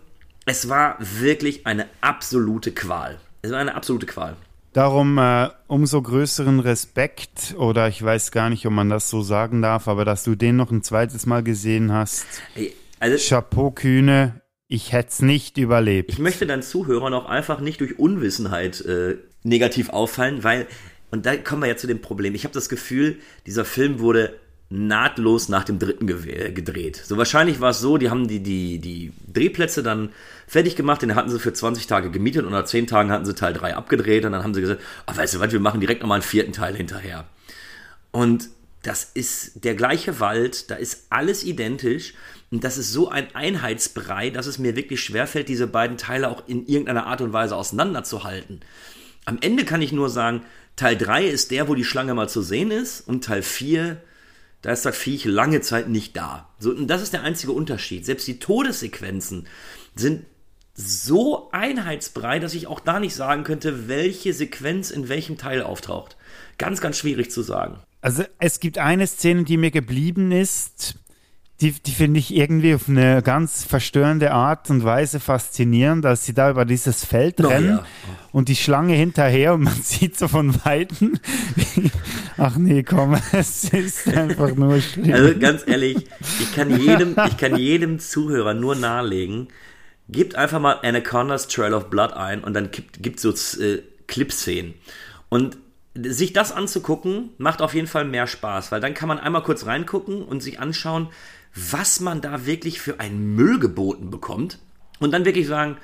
es war wirklich eine absolute Qual. Es war eine absolute Qual. Darum äh, umso größeren Respekt, oder ich weiß gar nicht, ob man das so sagen darf, aber dass du den noch ein zweites Mal gesehen hast. Also, Chapeau Kühne, ich hätte es nicht überlebt. Ich möchte deinen Zuhörern auch einfach nicht durch Unwissenheit äh, negativ auffallen, weil, und da kommen wir ja zu dem Problem, ich habe das Gefühl, dieser Film wurde nahtlos nach dem dritten gedreht. So wahrscheinlich war es so, die haben die, die, die Drehplätze dann fertig gemacht, den hatten sie für 20 Tage gemietet und nach 10 Tagen hatten sie Teil 3 abgedreht und dann haben sie gesagt, oh, weißt du was, wir machen direkt nochmal einen vierten Teil hinterher. Und das ist der gleiche Wald, da ist alles identisch und das ist so ein Einheitsbrei, dass es mir wirklich schwerfällt, diese beiden Teile auch in irgendeiner Art und Weise auseinanderzuhalten. Am Ende kann ich nur sagen, Teil 3 ist der, wo die Schlange mal zu sehen ist und Teil 4 da ist das Viech lange Zeit nicht da. So, und das ist der einzige Unterschied. Selbst die Todessequenzen sind so einheitsbreit, dass ich auch da nicht sagen könnte, welche Sequenz in welchem Teil auftaucht. Ganz, ganz schwierig zu sagen. Also es gibt eine Szene, die mir geblieben ist, die, die finde ich irgendwie auf eine ganz verstörende Art und Weise faszinierend, dass sie da über dieses Feld oh, rennen ja. und die Schlange hinterher und man sieht so von Weitem, ach nee, komm, es ist einfach nur schlimm. Also ganz ehrlich, ich kann jedem, ich kann jedem Zuhörer nur nahelegen, gebt einfach mal Anaconda's Trail of Blood ein und dann gibt, gibt so äh, Clipszenen. Und sich das anzugucken, macht auf jeden Fall mehr Spaß, weil dann kann man einmal kurz reingucken und sich anschauen, was man da wirklich für einen Müll geboten bekommt und dann wirklich sagen,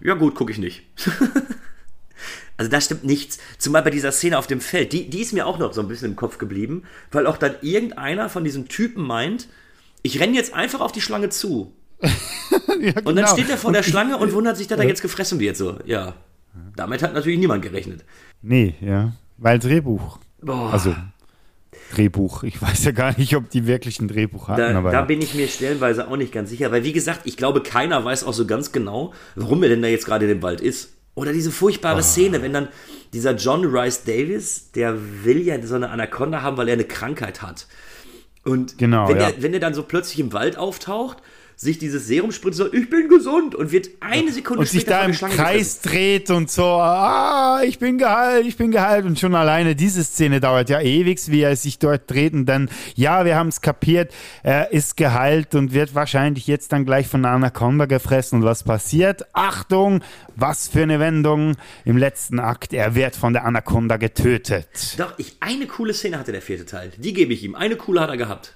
ja gut, gucke ich nicht. also da stimmt nichts. Zumal bei dieser Szene auf dem Feld, die, die ist mir auch noch so ein bisschen im Kopf geblieben, weil auch dann irgendeiner von diesen Typen meint, ich renne jetzt einfach auf die Schlange zu. ja, genau. Und dann genau. steht er vor der Schlange und wundert sich, dass er jetzt gefressen wird. So, ja. Damit hat natürlich niemand gerechnet. Nee, ja. Weil Drehbuch. Boah. Also Drehbuch. Ich weiß ja gar nicht, ob die wirklich ein Drehbuch hatten. Da, aber da bin ich mir stellenweise auch nicht ganz sicher, weil wie gesagt, ich glaube, keiner weiß auch so ganz genau, warum er denn da jetzt gerade in dem Wald ist. Oder diese furchtbare oh. Szene, wenn dann dieser John Rice Davis, der will ja so eine Anaconda haben, weil er eine Krankheit hat. Und genau, wenn, ja. er, wenn er dann so plötzlich im Wald auftaucht sich dieses Serum spritzt, so, ich bin gesund und wird eine Sekunde und später sich da im Kreis gefressen. dreht und so, ah, ich bin geheilt, ich bin geheilt und schon alleine diese Szene dauert ja ewig, wie er sich dort dreht und dann, ja, wir haben es kapiert, er ist geheilt und wird wahrscheinlich jetzt dann gleich von einer Anaconda gefressen und was passiert? Achtung, was für eine Wendung im letzten Akt, er wird von der Anaconda getötet. Doch, ich, eine coole Szene hatte der vierte Teil, die gebe ich ihm, eine coole hat er gehabt.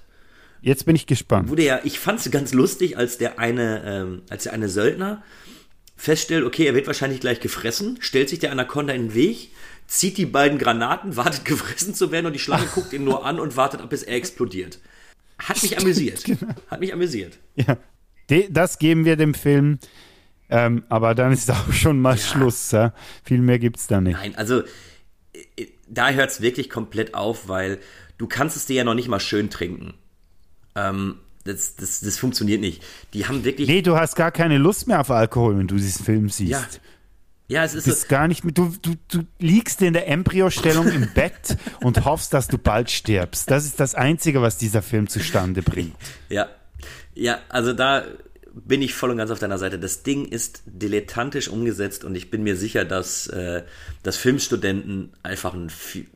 Jetzt bin ich gespannt. Wurde ja, ich fand es ganz lustig, als der eine, ähm, als der eine Söldner feststellt, okay, er wird wahrscheinlich gleich gefressen, stellt sich der Anaconda in den Weg, zieht die beiden Granaten, wartet gefressen zu werden und die Schlange guckt ihn nur an und wartet, bis er explodiert. Hat mich amüsiert. Genau. Hat mich amüsiert. Ja. das geben wir dem Film. Ähm, aber dann ist auch schon mal ja. Schluss. Ja? Viel mehr gibt es da nicht. Nein, also äh, da hört es wirklich komplett auf, weil du kannst es dir ja noch nicht mal schön trinken. Ähm, das, das, das funktioniert nicht. Die haben wirklich. Nee, du hast gar keine Lust mehr auf Alkohol, wenn du diesen Film siehst. Ja. Ja, es ist du bist so, gar nicht mehr, du, du, du liegst in der Embryostellung im Bett und hoffst, dass du bald stirbst. Das ist das Einzige, was dieser Film zustande bringt. Ja, ja, also da bin ich voll und ganz auf deiner Seite. Das Ding ist dilettantisch umgesetzt und ich bin mir sicher, dass, äh, dass Filmstudenten einfach ein viel,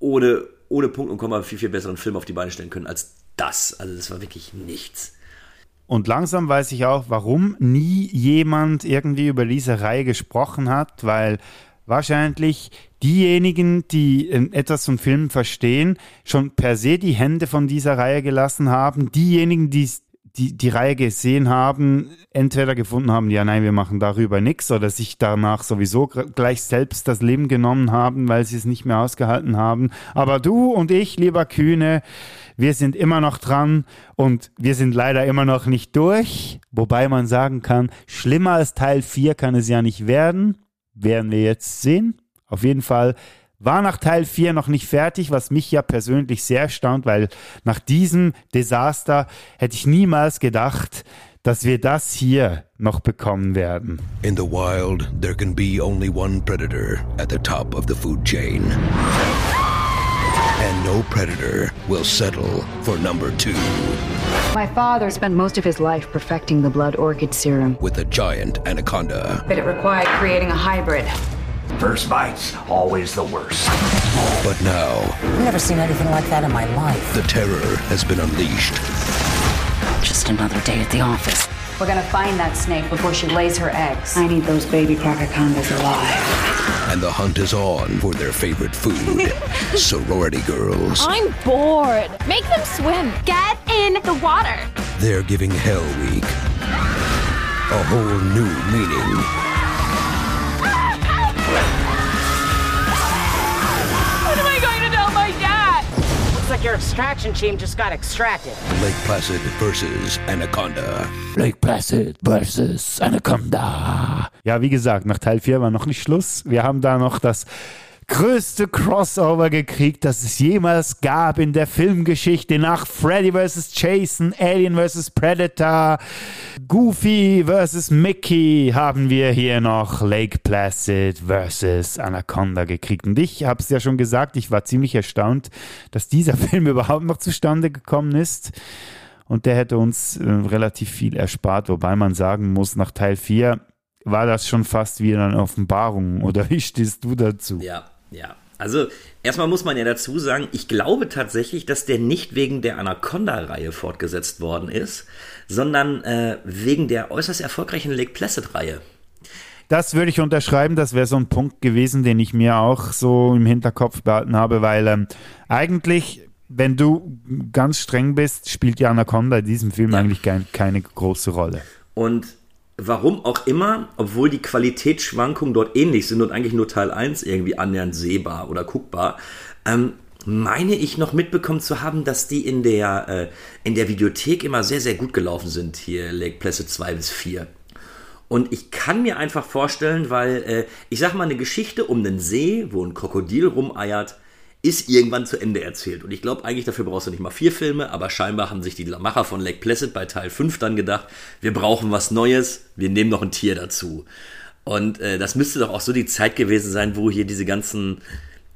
ohne, ohne Punkt und Komma viel, viel besseren Film auf die Beine stellen können als das. Also das war wirklich nichts. Und langsam weiß ich auch, warum nie jemand irgendwie über diese Reihe gesprochen hat, weil wahrscheinlich diejenigen, die etwas zum Film verstehen, schon per se die Hände von dieser Reihe gelassen haben. Diejenigen, die die, die Reihe gesehen haben, entweder gefunden haben, ja, nein, wir machen darüber nichts, oder sich danach sowieso gleich selbst das Leben genommen haben, weil sie es nicht mehr ausgehalten haben. Aber du und ich, lieber Kühne, Wir sind immer noch dran und wir sind leider immer noch nicht durch. Wobei man sagen kann, schlimmer als Teil 4 kann es ja nicht werden. Werden wir jetzt sehen. Auf jeden Fall war nach Teil 4 noch nicht fertig, was mich ja persönlich sehr erstaunt, weil nach diesem Desaster hätte ich niemals gedacht, dass wir das hier noch bekommen werden. In the wild, there can be only one predator at the top of the food chain. And no predator will settle for number two. My father spent most of his life perfecting the blood orchid serum. With a giant anaconda. But it required creating a hybrid. First bite's always the worst. But now. I've never seen anything like that in my life. The terror has been unleashed. Just another day at the office. We're gonna find that snake before she lays her eggs. I need those baby crococondas alive. And the hunt is on for their favorite food sorority girls. I'm bored. Make them swim. Get in the water. They're giving Hell Week a whole new meaning. Like your extraction team just got extracted. Lake Placid versus Anaconda. Lake Placid versus Anaconda. Ja, wie gesagt, nach Teil 4 war noch nicht Schluss. Wir haben da noch das größte Crossover gekriegt, das es jemals gab in der Filmgeschichte nach Freddy vs. Jason, Alien vs. Predator, Goofy vs. Mickey haben wir hier noch Lake Placid vs. Anaconda gekriegt. Und ich habe es ja schon gesagt, ich war ziemlich erstaunt, dass dieser Film überhaupt noch zustande gekommen ist. Und der hätte uns äh, relativ viel erspart, wobei man sagen muss, nach Teil 4 war das schon fast wie eine Offenbarung. Oder wie stehst du dazu? Ja, ja. Also erstmal muss man ja dazu sagen, ich glaube tatsächlich, dass der nicht wegen der Anaconda-Reihe fortgesetzt worden ist, sondern äh, wegen der äußerst erfolgreichen Lake Placid-Reihe. Das würde ich unterschreiben. Das wäre so ein Punkt gewesen, den ich mir auch so im Hinterkopf behalten habe, weil ähm, eigentlich, wenn du ganz streng bist, spielt die Anaconda in diesem Film ja. eigentlich kein, keine große Rolle. Und warum auch immer, obwohl die Qualitätsschwankungen dort ähnlich sind und eigentlich nur Teil 1 irgendwie annähernd sehbar oder guckbar, ähm, meine ich noch mitbekommen zu haben, dass die in der, äh, in der Videothek immer sehr, sehr gut gelaufen sind, hier Lake Placid 2 bis 4. Und ich kann mir einfach vorstellen, weil äh, ich sag mal, eine Geschichte um einen See, wo ein Krokodil rumeiert, ist irgendwann zu Ende erzählt. Und ich glaube eigentlich, dafür brauchst du nicht mal vier Filme, aber scheinbar haben sich die Macher von Lake Placid bei Teil 5 dann gedacht, wir brauchen was Neues, wir nehmen noch ein Tier dazu. Und äh, das müsste doch auch so die Zeit gewesen sein, wo hier diese ganzen,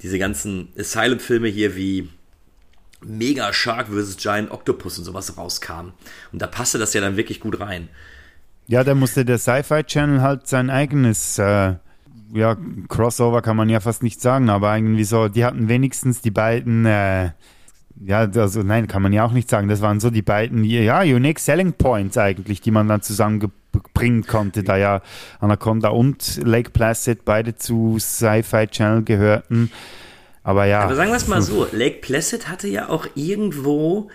diese ganzen Asylum-Filme hier wie Mega Shark vs. Giant Octopus und sowas rauskamen. Und da passte das ja dann wirklich gut rein. Ja, da musste der Sci-Fi Channel halt sein eigenes äh, ja, Crossover kann man ja fast nicht sagen, aber irgendwie so, die hatten wenigstens die beiden, äh, ja, also nein, kann man ja auch nicht sagen. Das waren so die beiden, ja, Unique Selling Points eigentlich, die man dann zusammenbringen konnte, da ja Anaconda und Lake Placid beide zu Sci-Fi Channel gehörten. Aber ja. Aber sagen wir es mal so, Lake Placid hatte ja auch irgendwo,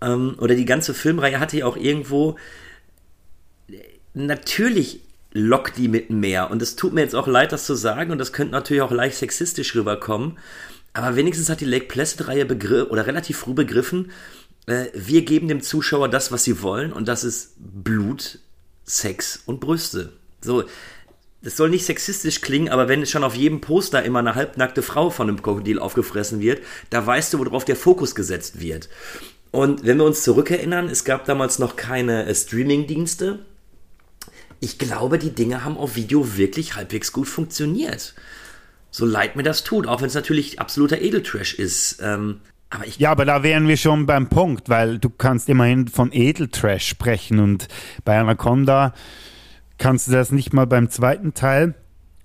ähm, oder die ganze Filmreihe hatte ja auch irgendwo natürlich lockt die mit mehr. Und es tut mir jetzt auch leid, das zu sagen, und das könnte natürlich auch leicht sexistisch rüberkommen. Aber wenigstens hat die Lake Placid-Reihe oder relativ früh begriffen, äh, wir geben dem Zuschauer das, was sie wollen, und das ist Blut, Sex und Brüste. So, das soll nicht sexistisch klingen, aber wenn schon auf jedem Poster immer eine halbnackte Frau von einem Krokodil aufgefressen wird, da weißt du, worauf der Fokus gesetzt wird. Und wenn wir uns zurückerinnern, es gab damals noch keine äh, Streaming-Dienste ich glaube, die Dinge haben auf Video wirklich halbwegs gut funktioniert. So leid mir das tut, auch wenn es natürlich absoluter Edeltrash ist. Ähm, aber ja, aber da wären wir schon beim Punkt, weil du kannst immerhin von Edeltrash sprechen und bei Anaconda kannst du das nicht mal beim zweiten Teil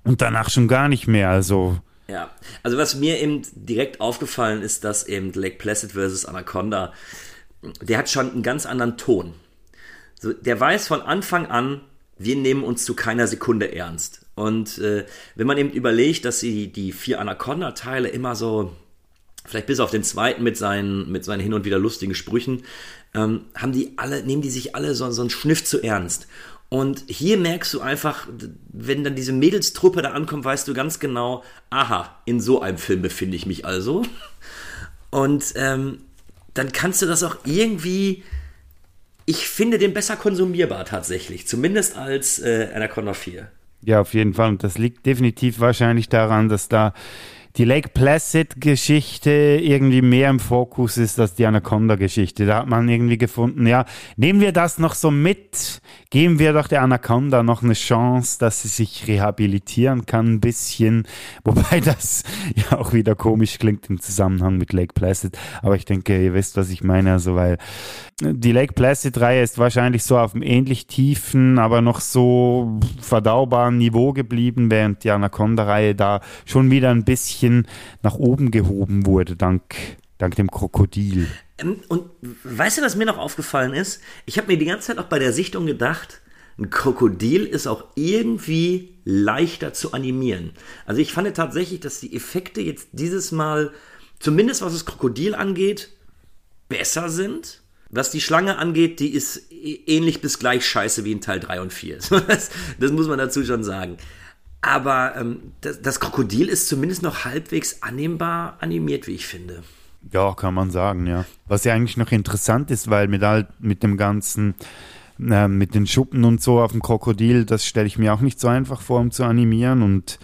und danach schon gar nicht mehr. Also ja, also was mir eben direkt aufgefallen ist, dass eben Lake Placid vs. Anaconda, der hat schon einen ganz anderen Ton. So, der weiß von Anfang an, wir nehmen uns zu keiner Sekunde ernst. Und äh, wenn man eben überlegt, dass sie die vier Anaconda-Teile immer so, vielleicht bis auf den zweiten mit seinen, mit seinen hin und wieder lustigen Sprüchen, ähm, haben die alle, nehmen die sich alle so, so einen Schniff zu ernst. Und hier merkst du einfach, wenn dann diese Mädelstruppe da ankommt, weißt du ganz genau, aha, in so einem Film befinde ich mich also. Und ähm, dann kannst du das auch irgendwie. Ich finde den besser konsumierbar tatsächlich. Zumindest als äh, Anaconda 4. Ja, auf jeden Fall. Und das liegt definitiv wahrscheinlich daran, dass da die Lake Placid-Geschichte irgendwie mehr im Fokus ist als die Anaconda-Geschichte. Da hat man irgendwie gefunden, ja, nehmen wir das noch so mit, geben wir doch der Anaconda noch eine Chance, dass sie sich rehabilitieren kann, ein bisschen. Wobei das ja auch wieder komisch klingt im Zusammenhang mit Lake Placid. Aber ich denke, ihr wisst, was ich meine. Also, weil die Lake Placid-Reihe ist wahrscheinlich so auf einem ähnlich tiefen, aber noch so verdaubaren Niveau geblieben, während die Anaconda-Reihe da schon wieder ein bisschen nach oben gehoben wurde, dank, dank dem Krokodil. Ähm, und weißt du, was mir noch aufgefallen ist? Ich habe mir die ganze Zeit auch bei der Sichtung gedacht, ein Krokodil ist auch irgendwie leichter zu animieren. Also ich fand tatsächlich, dass die Effekte jetzt dieses Mal, zumindest was das Krokodil angeht, besser sind. Was die Schlange angeht, die ist ähnlich bis gleich scheiße wie in Teil 3 und 4. Das, das muss man dazu schon sagen. Aber ähm, das, das, Krokodil ist zumindest noch halbwegs annehmbar animiert, wie ich finde. Ja, kann man sagen, ja. Was ja eigentlich noch interessant ist, weil mit, all, mit dem ganzen, äh, mit den Schuppen und so auf dem Krokodil, das stelle ich mir auch nicht so einfach vor, um zu animieren und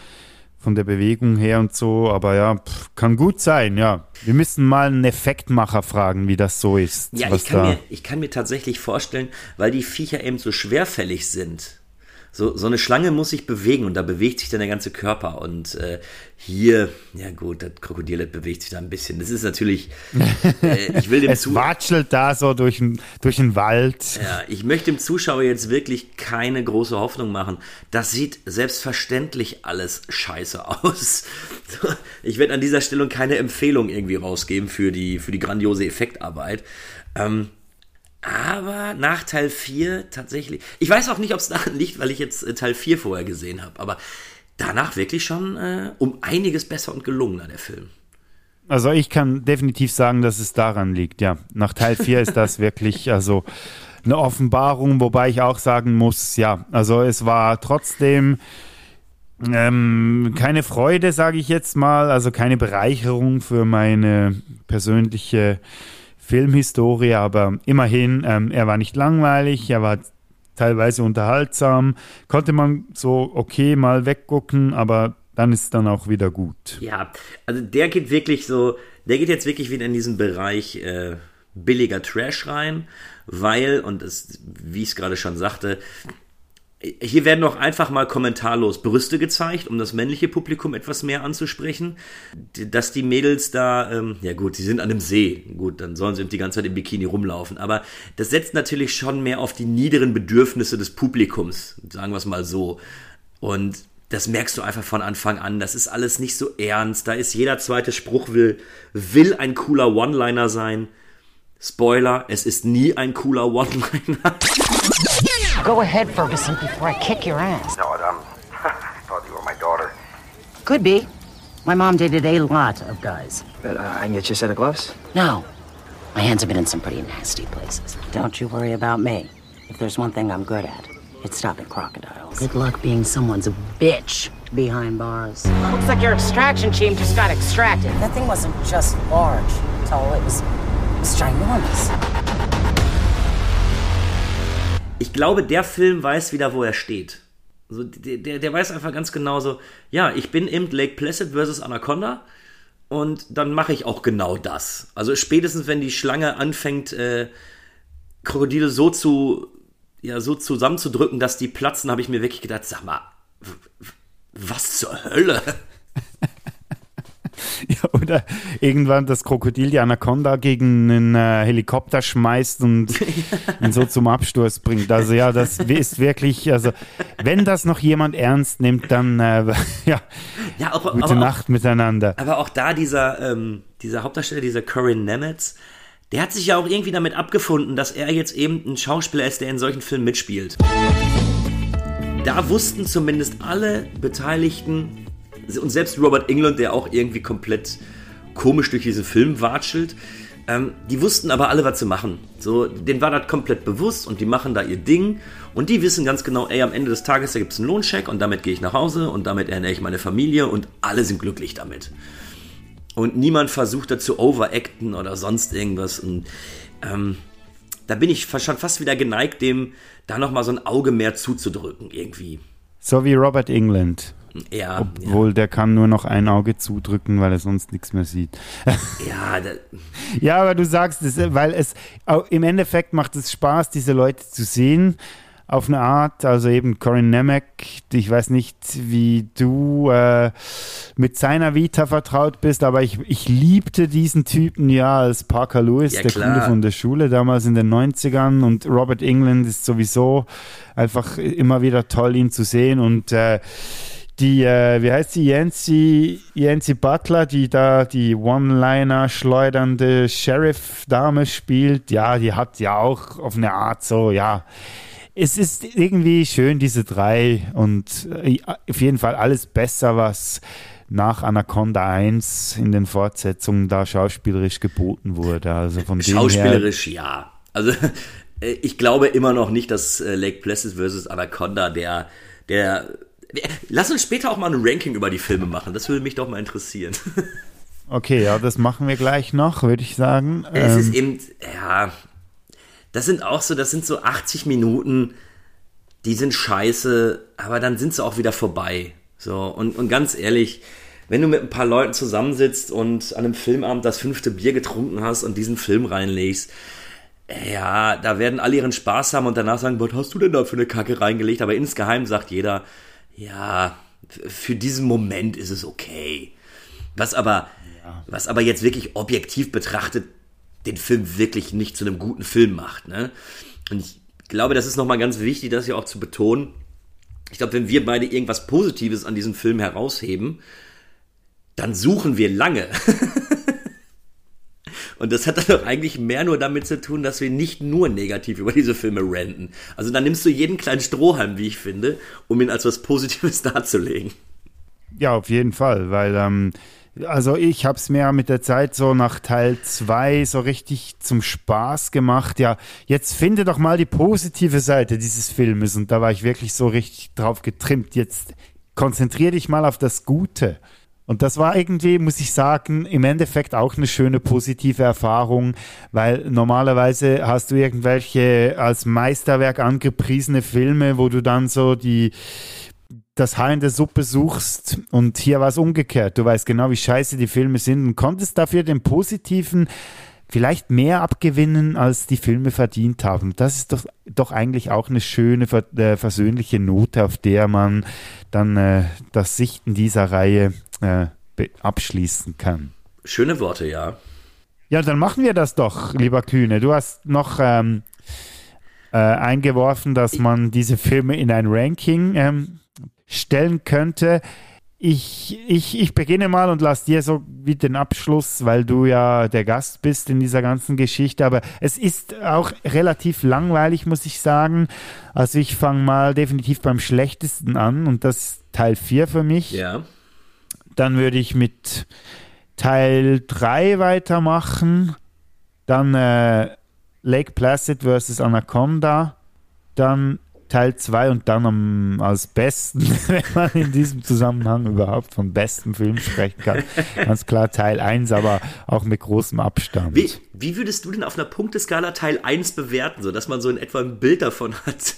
von der Bewegung her und so, aber ja, pff, kann gut sein, ja. Wir müssen mal einen Effektmacher fragen, wie das so ist. Ja, ich kann, mir, ich kann mir tatsächlich vorstellen, weil die Viecher eben so schwerfällig sind, so, so eine Schlange muss sich bewegen und da bewegt sich dann der ganze Körper. Und äh, hier, ja gut, das Krokodil das bewegt sich da ein bisschen. Das ist natürlich, äh, ich will dem Es watschelt da so durch, durch den Wald. Ja, ich möchte dem Zuschauer jetzt wirklich keine große Hoffnung machen. Das sieht selbstverständlich alles scheiße aus. Ich werde an dieser Stelle keine Empfehlung irgendwie rausgeben für die, für die grandiose Effektarbeit. Ähm, aber nach Teil 4 tatsächlich. Ich weiß auch nicht, ob es daran liegt, weil ich jetzt äh, Teil 4 vorher gesehen habe. Aber danach wirklich schon äh, um einiges besser und gelungener, der Film. Also ich kann definitiv sagen, dass es daran liegt, ja. Nach Teil 4 ist das wirklich also eine Offenbarung, wobei ich auch sagen muss, ja, also es war trotzdem ähm, keine Freude, sage ich jetzt mal, also keine Bereicherung für meine persönliche Filmhistorie, aber immerhin, ähm, er war nicht langweilig, er war teilweise unterhaltsam, konnte man so okay mal weggucken, aber dann ist es dann auch wieder gut. Ja, also der geht wirklich so, der geht jetzt wirklich wieder in diesen Bereich äh, billiger Trash rein, weil, und das, wie ich es gerade schon sagte, hier werden auch einfach mal kommentarlos Brüste gezeigt, um das männliche Publikum etwas mehr anzusprechen. Dass die Mädels da, ähm, ja gut, sie sind an einem See. Gut, dann sollen sie die ganze Zeit im Bikini rumlaufen. Aber das setzt natürlich schon mehr auf die niederen Bedürfnisse des Publikums, sagen wir es mal so. Und das merkst du einfach von Anfang an. Das ist alles nicht so ernst. Da ist jeder zweite Spruch will, will ein cooler One-Liner sein. Spoiler, es ist nie ein cooler One-Liner. Go ahead, Ferguson, before I kick your ass. No, um, I thought you were my daughter. Could be. My mom dated a lot of guys. But uh, I can get you a set of gloves? No. My hands have been in some pretty nasty places. Don't you worry about me. If there's one thing I'm good at, it's stopping crocodiles. Good luck being someone's bitch behind bars. Looks like your extraction team just got extracted. That thing wasn't just large, tall, it was, it was ginormous. Glaube, der Film weiß wieder, wo er steht. Also der, der, weiß einfach ganz genau so, ja, ich bin im Lake Placid versus Anaconda und dann mache ich auch genau das. Also spätestens, wenn die Schlange anfängt, äh, Krokodile so zu, ja, so zusammenzudrücken, dass die platzen, habe ich mir wirklich gedacht, sag mal, was zur Hölle? Ja, oder irgendwann das Krokodil die Anaconda gegen einen äh, Helikopter schmeißt und ihn so zum Absturz bringt. Also ja, das ist wirklich, also wenn das noch jemand ernst nimmt, dann äh, ja, ja auch, gute Nacht auch, miteinander. Aber auch da dieser, ähm, dieser Hauptdarsteller, dieser Corinne Nemetz, der hat sich ja auch irgendwie damit abgefunden, dass er jetzt eben ein Schauspieler ist, der in solchen Filmen mitspielt. Da wussten zumindest alle Beteiligten, und selbst Robert England, der auch irgendwie komplett komisch durch diesen Film watschelt, ähm, die wussten aber alle, was zu machen. So, denen war das komplett bewusst und die machen da ihr Ding und die wissen ganz genau, ey, am Ende des Tages, da gibt es einen Lohncheck und damit gehe ich nach Hause und damit ernähre ich meine Familie und alle sind glücklich damit. und niemand versucht da zu overacten oder sonst irgendwas. Und ähm, da bin ich schon fast wieder geneigt, dem da nochmal so ein Auge mehr zuzudrücken, irgendwie. So wie Robert England. Ja. Obwohl, ja. der kann nur noch ein Auge zudrücken, weil er sonst nichts mehr sieht. Ja, ja, aber du sagst es, weil es im Endeffekt macht es Spaß, diese Leute zu sehen auf eine Art. Also eben Corin Nemec, ich weiß nicht, wie du äh, mit seiner Vita vertraut bist, aber ich, ich liebte diesen Typen ja als Parker Lewis, ja, der klar. Kunde von der Schule damals in den 90ern und Robert England ist sowieso einfach immer wieder toll, ihn zu sehen und äh, die, äh, wie heißt sie, Yancy, Yancy Butler, die da die One-Liner schleudernde Sheriff-Dame spielt, ja, die hat ja auch auf eine Art so, ja, es ist irgendwie schön, diese drei und äh, auf jeden Fall alles besser, was nach Anaconda 1 in den Fortsetzungen da schauspielerisch geboten wurde. Also von schauspielerisch, ja. Also äh, ich glaube immer noch nicht, dass äh, Lake Placid vs. Anaconda der, der Lass uns später auch mal ein Ranking über die Filme machen. Das würde mich doch mal interessieren. Okay, ja, das machen wir gleich noch, würde ich sagen. Es ähm, ist eben, ja, das sind auch so, das sind so 80 Minuten, die sind scheiße, aber dann sind sie auch wieder vorbei. So, und, und ganz ehrlich, wenn du mit ein paar Leuten zusammensitzt und an einem Filmabend das fünfte Bier getrunken hast und diesen Film reinlegst, ja, da werden alle ihren Spaß haben und danach sagen, was hast du denn da für eine Kacke reingelegt? Aber insgeheim sagt jeder, ja, für diesen Moment ist es okay. Was aber, ja. was aber jetzt wirklich objektiv betrachtet den Film wirklich nicht zu einem guten Film macht. Ne? Und ich glaube, das ist nochmal ganz wichtig, das ja auch zu betonen. Ich glaube, wenn wir beide irgendwas Positives an diesem Film herausheben, dann suchen wir lange. Und das hat dann doch eigentlich mehr nur damit zu tun, dass wir nicht nur negativ über diese Filme ranten. Also dann nimmst du jeden kleinen Strohhalm, wie ich finde, um ihn als was Positives darzulegen. Ja, auf jeden Fall, weil ähm, also ich habe es mir mit der Zeit so nach Teil 2 so richtig zum Spaß gemacht. Ja, jetzt finde doch mal die positive Seite dieses Filmes und da war ich wirklich so richtig drauf getrimmt. Jetzt konzentriere dich mal auf das Gute. Und das war irgendwie, muss ich sagen, im Endeffekt auch eine schöne positive Erfahrung, weil normalerweise hast du irgendwelche als Meisterwerk angepriesene Filme, wo du dann so die das Haar in der Suppe suchst und hier war es umgekehrt. Du weißt genau, wie scheiße die Filme sind und konntest dafür den positiven vielleicht mehr abgewinnen, als die Filme verdient haben. Das ist doch, doch eigentlich auch eine schöne, äh, versöhnliche Note, auf der man dann äh, das Sichten dieser Reihe äh, abschließen kann. Schöne Worte, ja. Ja, dann machen wir das doch, lieber Kühne. Du hast noch ähm, äh, eingeworfen, dass man diese Filme in ein Ranking ähm, stellen könnte. Ich, ich, ich beginne mal und lass dir so wie den Abschluss, weil du ja der Gast bist in dieser ganzen Geschichte. Aber es ist auch relativ langweilig, muss ich sagen. Also ich fange mal definitiv beim schlechtesten an und das ist Teil 4 für mich. Ja. Dann würde ich mit Teil 3 weitermachen. Dann äh, Lake Placid vs. Anaconda. Dann Teil 2 und dann am, als besten, wenn man in diesem Zusammenhang überhaupt vom besten Film sprechen kann. Ganz klar Teil 1, aber auch mit großem Abstand. Wie, wie würdest du denn auf einer Punkteskala Teil 1 bewerten, sodass man so in etwa ein Bild davon hat,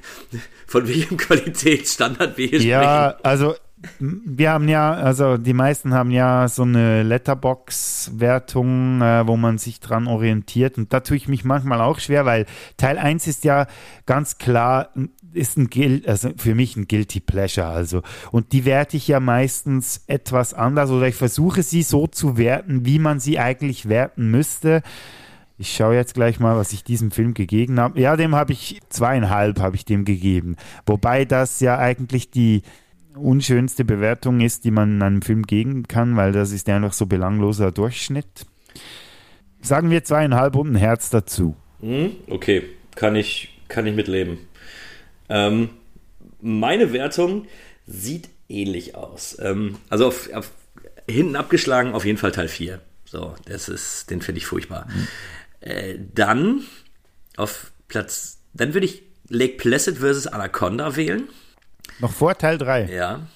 von welchem Qualitätsstandard wir hier ja, sprechen? Ja, also wir haben ja, also die meisten haben ja so eine Letterbox-Wertung, äh, wo man sich dran orientiert. Und da tue ich mich manchmal auch schwer, weil Teil 1 ist ja ganz klar, ist ein Guilt, also für mich ein Guilty Pleasure. Also. Und die werte ich ja meistens etwas anders oder ich versuche sie so zu werten, wie man sie eigentlich werten müsste. Ich schaue jetzt gleich mal, was ich diesem Film gegeben habe. Ja, dem habe ich zweieinhalb habe ich dem gegeben. Wobei das ja eigentlich die unschönste Bewertung ist, die man in einem Film geben kann, weil das ist einfach so belangloser Durchschnitt. Sagen wir zweieinhalb und ein Herz dazu. Hm, okay, kann ich, kann ich mitleben. Ähm, meine Wertung sieht ähnlich aus. Ähm, also auf, auf, hinten abgeschlagen auf jeden Fall Teil 4. So, das ist, den finde ich furchtbar. Mhm. Äh, dann auf Platz, dann würde ich Lake Placid vs. Anaconda wählen. Noch vor Teil 3. Ja.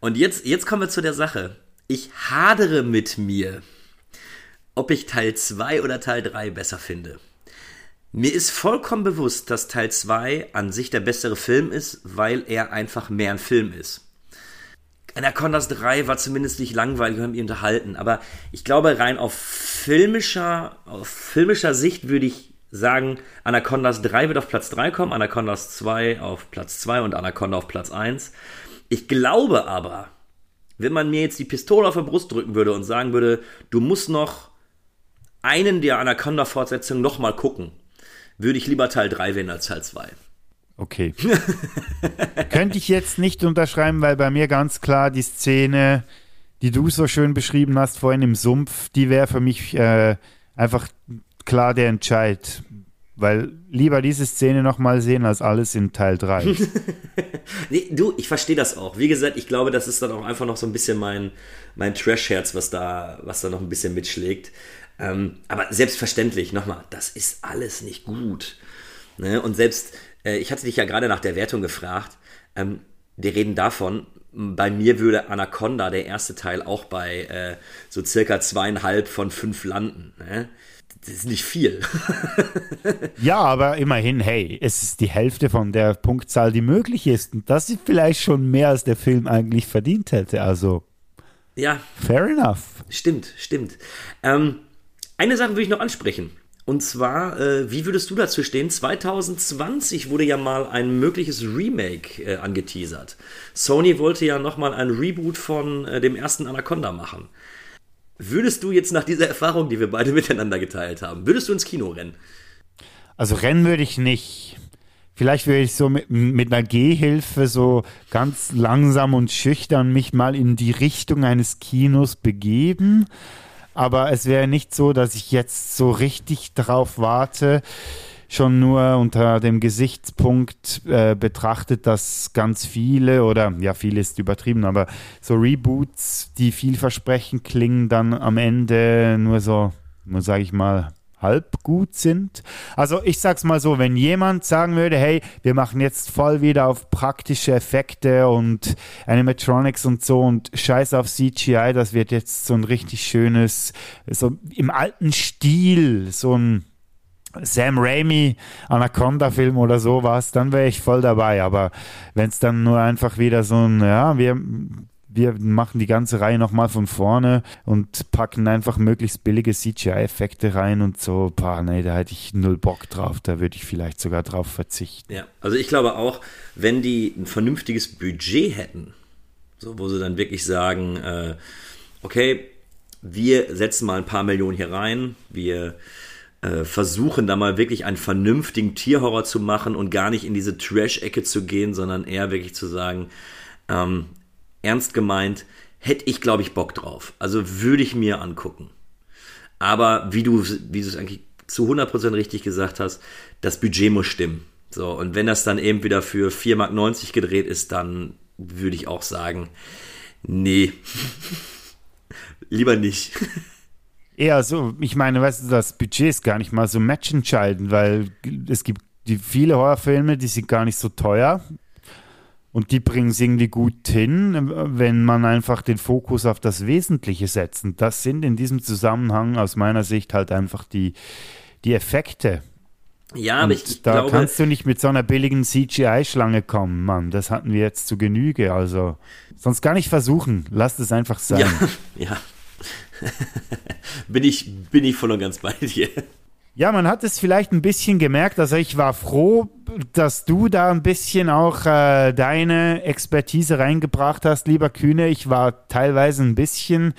Und jetzt, jetzt kommen wir zu der Sache. ich hadere mit mir, ob ich Teil 2 oder Teil 3 besser finde. Mir ist vollkommen bewusst, dass Teil 2 an sich der bessere Film ist, weil er einfach mehr ein Film ist. Anacondas 3 war zumindest nicht langweilig, wir haben ihn unterhalten, aber ich glaube, rein auf filmischer, auf filmischer Sicht würde ich sagen, Anacondas 3 wird auf Platz 3 kommen, Anacondas 2 auf Platz 2 und Anaconda auf Platz 1. Ich glaube aber, wenn man mir jetzt die Pistole auf der Brust drücken würde und sagen würde, du musst noch einen der Anaconda-Fortsetzungen nochmal gucken, würde ich lieber Teil 3 wählen als Teil 2. Okay. Könnte ich jetzt nicht unterschreiben, weil bei mir ganz klar die Szene, die du so schön beschrieben hast vorhin im Sumpf, die wäre für mich äh, einfach klar der Entscheid. Weil lieber diese Szene nochmal sehen als alles in Teil 3. nee, du, ich verstehe das auch. Wie gesagt, ich glaube, das ist dann auch einfach noch so ein bisschen mein, mein Trash-Herz, was da, was da noch ein bisschen mitschlägt. Ähm, aber selbstverständlich, nochmal, das ist alles nicht gut. Ne? Und selbst, äh, ich hatte dich ja gerade nach der Wertung gefragt. Ähm, wir reden davon, bei mir würde Anaconda, der erste Teil, auch bei äh, so circa zweieinhalb von fünf landen. Ne? Das ist nicht viel. ja, aber immerhin, hey, es ist die Hälfte von der Punktzahl, die möglich ist. Und das ist vielleicht schon mehr, als der Film eigentlich verdient hätte. Also. Ja. Fair enough. Stimmt, stimmt. Ähm, eine Sache würde ich noch ansprechen. Und zwar, äh, wie würdest du dazu stehen? 2020 wurde ja mal ein mögliches Remake äh, angeteasert. Sony wollte ja nochmal ein Reboot von äh, dem ersten Anaconda machen. Würdest du jetzt nach dieser Erfahrung, die wir beide miteinander geteilt haben, würdest du ins Kino rennen? Also rennen würde ich nicht. Vielleicht würde ich so mit, mit einer Gehhilfe so ganz langsam und schüchtern mich mal in die Richtung eines Kinos begeben. Aber es wäre nicht so, dass ich jetzt so richtig drauf warte schon nur unter dem Gesichtspunkt äh, betrachtet, dass ganz viele oder ja, viele ist übertrieben, aber so Reboots, die vielversprechend klingen, dann am Ende nur so, sage ich mal, halb gut sind. Also ich sag's mal so, wenn jemand sagen würde, hey, wir machen jetzt voll wieder auf praktische Effekte und Animatronics und so und scheiß auf CGI, das wird jetzt so ein richtig schönes, so im alten Stil, so ein Sam Raimi Anaconda-Film oder sowas, dann wäre ich voll dabei. Aber wenn es dann nur einfach wieder so ein, ja, wir, wir machen die ganze Reihe nochmal von vorne und packen einfach möglichst billige CGI-Effekte rein und so, boah, nee, da hätte ich null Bock drauf. Da würde ich vielleicht sogar drauf verzichten. Ja, also ich glaube auch, wenn die ein vernünftiges Budget hätten, so, wo sie dann wirklich sagen, äh, okay, wir setzen mal ein paar Millionen hier rein, wir äh, versuchen da mal wirklich einen vernünftigen Tierhorror zu machen und gar nicht in diese Trash-Ecke zu gehen, sondern eher wirklich zu sagen, ähm, ernst gemeint, hätte ich, glaube ich, Bock drauf. Also würde ich mir angucken. Aber wie du, wie du es eigentlich zu 100% richtig gesagt hast, das Budget muss stimmen. So, und wenn das dann eben wieder für 4,90 Mark gedreht ist, dann würde ich auch sagen, nee, lieber nicht. eher so, ich meine, weißt du, das Budget ist gar nicht mal so matchentscheidend, weil es gibt die viele Horrorfilme, die sind gar nicht so teuer und die bringen es irgendwie gut hin, wenn man einfach den Fokus auf das Wesentliche setzt. Und das sind in diesem Zusammenhang aus meiner Sicht halt einfach die, die Effekte. Ja, aber ich, ich da glaube, kannst du nicht mit so einer billigen CGI-Schlange kommen, Mann. Das hatten wir jetzt zu Genüge. Also sonst gar nicht versuchen. Lasst es einfach sein. Ja, ja. bin, ich, bin ich voll und ganz bei dir. Ja, man hat es vielleicht ein bisschen gemerkt. Also ich war froh, dass du da ein bisschen auch äh, deine Expertise reingebracht hast, lieber Kühne. Ich war teilweise ein bisschen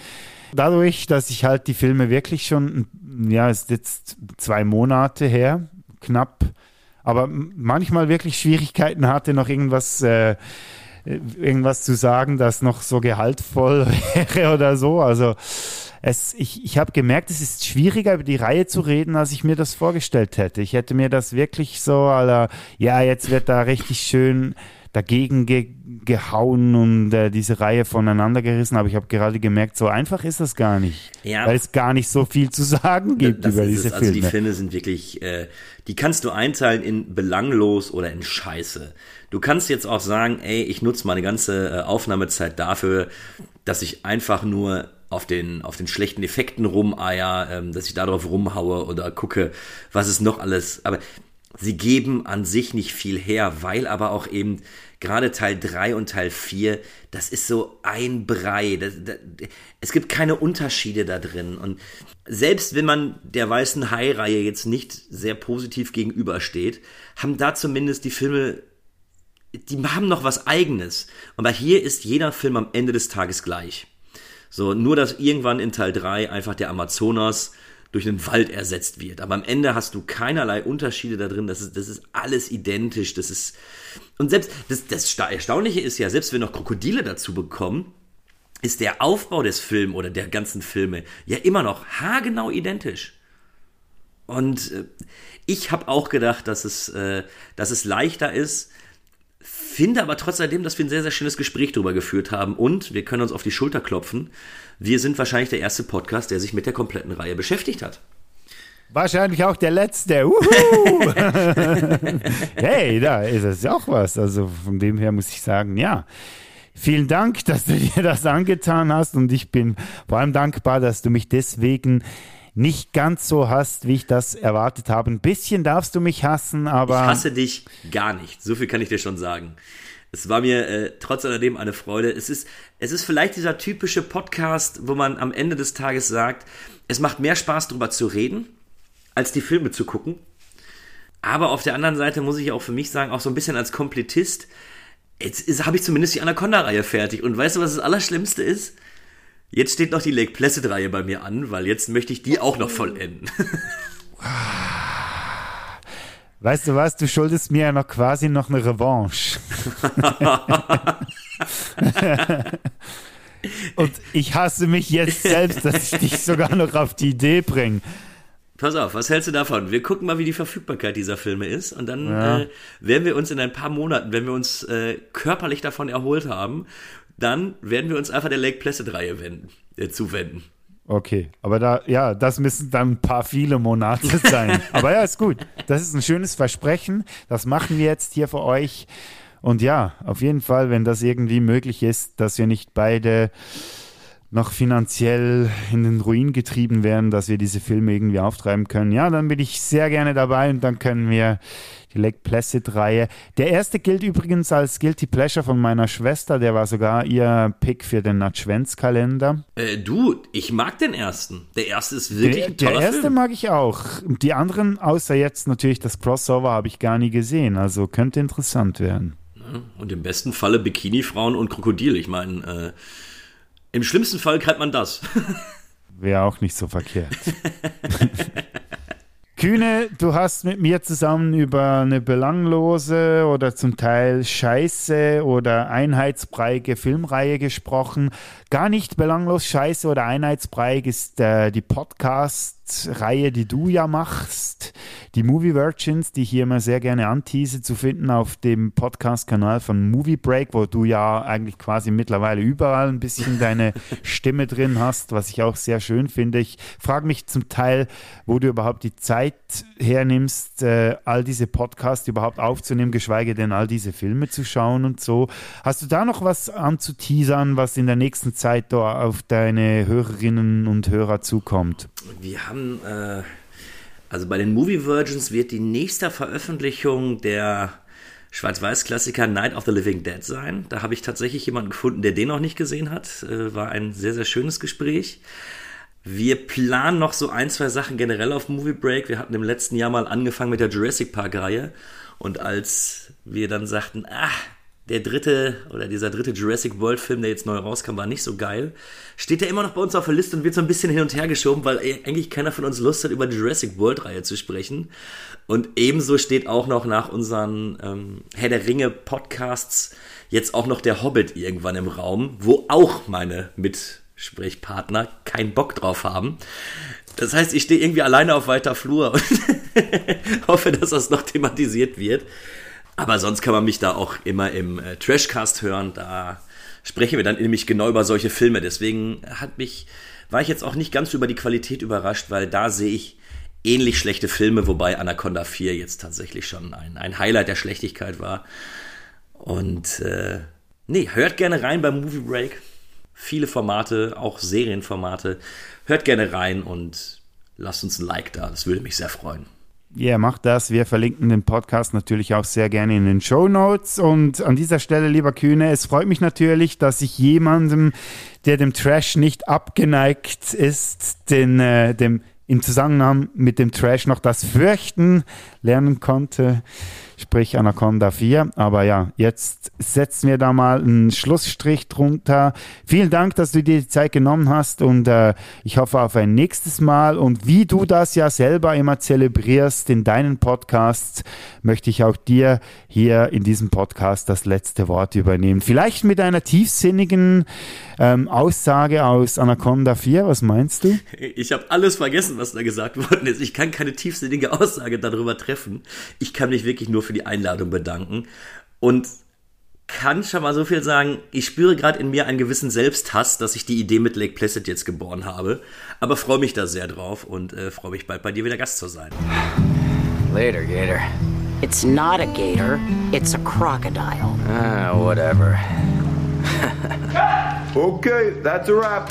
dadurch, dass ich halt die Filme wirklich schon, ja, es ist jetzt zwei Monate her, knapp, aber manchmal wirklich Schwierigkeiten hatte, noch irgendwas äh, irgendwas zu sagen, das noch so gehaltvoll wäre oder so. Also es, ich, ich habe gemerkt, es ist schwieriger, über die Reihe zu reden, als ich mir das vorgestellt hätte. Ich hätte mir das wirklich so, aller, ja, jetzt wird da richtig schön dagegen ge gehauen und äh, diese Reihe voneinander gerissen, aber ich habe gerade gemerkt, so einfach ist das gar nicht, Ja. weil es gar nicht so viel zu sagen gibt Das über ist diese es. Also die Filme. Filme sind wirklich, äh, die kannst du einteilen in belanglos oder in Scheiße. Du kannst jetzt auch sagen, ey, ich nutze meine ganze äh, Aufnahmezeit dafür, dass ich einfach nur auf den, auf den schlechten Effekten rumeier, ähm, dass ich darauf rumhaue oder gucke, was es noch alles. Aber sie geben an sich nicht viel her, weil aber auch eben gerade Teil 3 und Teil 4, das ist so ein Brei. Das, das, es gibt keine Unterschiede da drin. Und selbst wenn man der Weißen Hai-Reihe jetzt nicht sehr positiv gegenübersteht, haben da zumindest die Filme, die haben noch was Eigenes. Aber hier ist jeder Film am Ende des Tages gleich. So, nur dass irgendwann in Teil 3 einfach der Amazonas durch einen Wald ersetzt wird. Aber am Ende hast du keinerlei Unterschiede da drin. Das ist, das ist alles identisch. Das ist, und selbst, das, das Sta- Erstaunliche ist ja, selbst wenn noch Krokodile dazu bekommen, ist der Aufbau des Films oder der ganzen Filme ja immer noch haargenau identisch. Und äh, ich habe auch gedacht, dass es, äh, dass es leichter ist, finde aber trotzdem, dass wir ein sehr, sehr schönes Gespräch darüber geführt haben und wir können uns auf die Schulter klopfen. Wir sind wahrscheinlich der erste Podcast, der sich mit der kompletten Reihe beschäftigt hat. Wahrscheinlich auch der letzte. Hey, da ist es auch was. Also von dem her muss ich sagen, ja. Vielen Dank, dass du dir das angetan hast und ich bin vor allem dankbar, dass du mich deswegen nicht ganz so hast, wie ich das erwartet habe. Ein bisschen darfst du mich hassen, aber Ich hasse dich gar nicht. So viel kann ich dir schon sagen. Es war mir äh, trotz alledem eine Freude. Es ist, es ist vielleicht dieser typische Podcast, wo man am Ende des Tages sagt, es macht mehr Spaß, darüber zu reden, als die Filme zu gucken. Aber auf der anderen Seite muss ich auch für mich sagen, auch so ein bisschen als Komplettist, jetzt habe ich zumindest die Anaconda-Reihe fertig. Und weißt du, was das Allerschlimmste ist? Jetzt steht noch die Lake Placid-Reihe bei mir an, weil jetzt möchte ich die auch noch vollenden. weißt du was, du schuldest mir ja noch quasi noch eine Revanche. und ich hasse mich jetzt selbst, dass ich dich sogar noch auf die Idee bringe. Pass auf, was hältst du davon? Wir gucken mal, wie die Verfügbarkeit dieser Filme ist und dann Ja. äh, werden wir uns in ein paar Monaten, wenn wir uns äh, körperlich davon erholt haben, dann werden wir uns einfach der Lake Placid-Reihe äh, zuwenden. Okay, aber da, ja, das müssen dann ein paar viele Monate sein. aber ja, ist gut. Das ist ein schönes Versprechen. Das machen wir jetzt hier für euch. Und ja, auf jeden Fall, wenn das irgendwie möglich ist, dass wir nicht beide noch finanziell in den Ruin getrieben werden, dass wir diese Filme irgendwie auftreiben können, ja, dann bin ich sehr gerne dabei und dann können wir die Lake Placid-Reihe. Der erste gilt übrigens als Guilty Pleasure von meiner Schwester, der war sogar ihr Pick für den Adventskalender. Äh, du, ich mag den ersten. Der erste ist wirklich Der, ein toller der erste Film. mag ich auch. Die anderen, außer jetzt natürlich das Crossover, habe ich gar nie gesehen. Also könnte interessant werden. Und im besten Falle Bikini-Frauen und Krokodil. Ich meine, äh, im schlimmsten Fall kriegt man das. Wäre auch nicht so verkehrt. Kühne, du hast mit mir zusammen über eine belanglose oder zum Teil scheiße oder einheitsbreige Filmreihe gesprochen. Gar nicht belanglos scheiße oder einheitsbreig ist äh, die Podcast-Reihe, die du ja machst. Die Movie Virgins, die ich hier immer sehr gerne antease, zu finden auf dem Podcast-Kanal von Movie Break, wo du ja eigentlich quasi mittlerweile überall ein bisschen deine Stimme drin hast, was ich auch sehr schön finde. Ich frage mich zum Teil, wo du überhaupt die Zeit hernimmst, äh, all diese Podcasts überhaupt aufzunehmen, geschweige denn all diese Filme zu schauen und so. Hast du da noch was anzuteasern, was in der nächsten Zeit da auf deine Hörerinnen und Hörer zukommt? Wir haben, äh, also bei den Movie Virgins wird die nächste Veröffentlichung der Schwarz-Weiß-Klassiker Night of the Living Dead sein. Da habe ich tatsächlich jemanden gefunden, der den noch nicht gesehen hat. Äh, war ein sehr, sehr schönes Gespräch. Wir planen noch so ein, zwei Sachen generell auf Movie Break. Wir hatten im letzten Jahr mal angefangen mit der Jurassic Park-Reihe. Und als wir dann sagten, ah, der dritte oder dieser dritte Jurassic World Film, der jetzt neu rauskam, war nicht so geil, steht der immer noch bei uns auf der Liste und wird so ein bisschen hin und her geschoben, weil eigentlich keiner von uns Lust hat, über die Jurassic World Reihe zu sprechen. Und ebenso steht auch noch nach unseren ähm, Herr der Ringe Podcasts jetzt auch noch der Hobbit irgendwann im Raum, wo auch meine Mitsprechpartner keinen Bock drauf haben. Das heißt, ich stehe irgendwie alleine auf weiter Flur und hoffe, dass das noch thematisiert wird. Aber sonst kann man mich da auch immer im äh, Trashcast hören. Da sprechen wir dann nämlich genau über solche Filme. Deswegen hat mich, war ich jetzt auch nicht ganz über die Qualität überrascht, weil da sehe ich ähnlich schlechte Filme, wobei Anaconda 4 jetzt tatsächlich schon ein, ein Highlight der Schlechtigkeit war. Und äh, nee, hört gerne rein beim Movie Break. Viele Formate, auch Serienformate. Hört gerne rein und lasst uns ein Like da. Das würde mich sehr freuen. Ja, yeah, macht das. Wir verlinken den Podcast natürlich auch sehr gerne in den Show Notes. Und an dieser Stelle, lieber Kühne, es freut mich natürlich, dass ich jemandem, der dem Trash nicht abgeneigt ist, den, äh, dem im Zusammenhang mit dem Trash noch das Fürchten lernen konnte sprich Anaconda 4. Aber ja, jetzt setzen wir da mal einen Schlussstrich drunter. Vielen Dank, dass du dir die Zeit genommen hast und äh, ich hoffe auf ein nächstes Mal. Und wie du das ja selber immer zelebrierst in deinen Podcasts, möchte ich auch dir hier in diesem Podcast das letzte Wort übernehmen. Vielleicht mit einer tiefsinnigen ähm, Aussage aus Anaconda 4. Was meinst du? Ich habe alles vergessen, was da gesagt worden ist. Ich kann keine tiefsinnige Aussage darüber treffen. Ich kann mich wirklich nur für die Einladung bedanken und kann schon mal so viel sagen, ich spüre gerade in mir einen gewissen Selbsthass, dass ich die Idee mit Lake Placid jetzt geboren habe, aber freue mich da sehr drauf und äh, freue mich bald bei dir wieder Gast zu sein. Later, Gator. It's not a gator, it's a crocodile. Ah, whatever. okay, that's a wrap.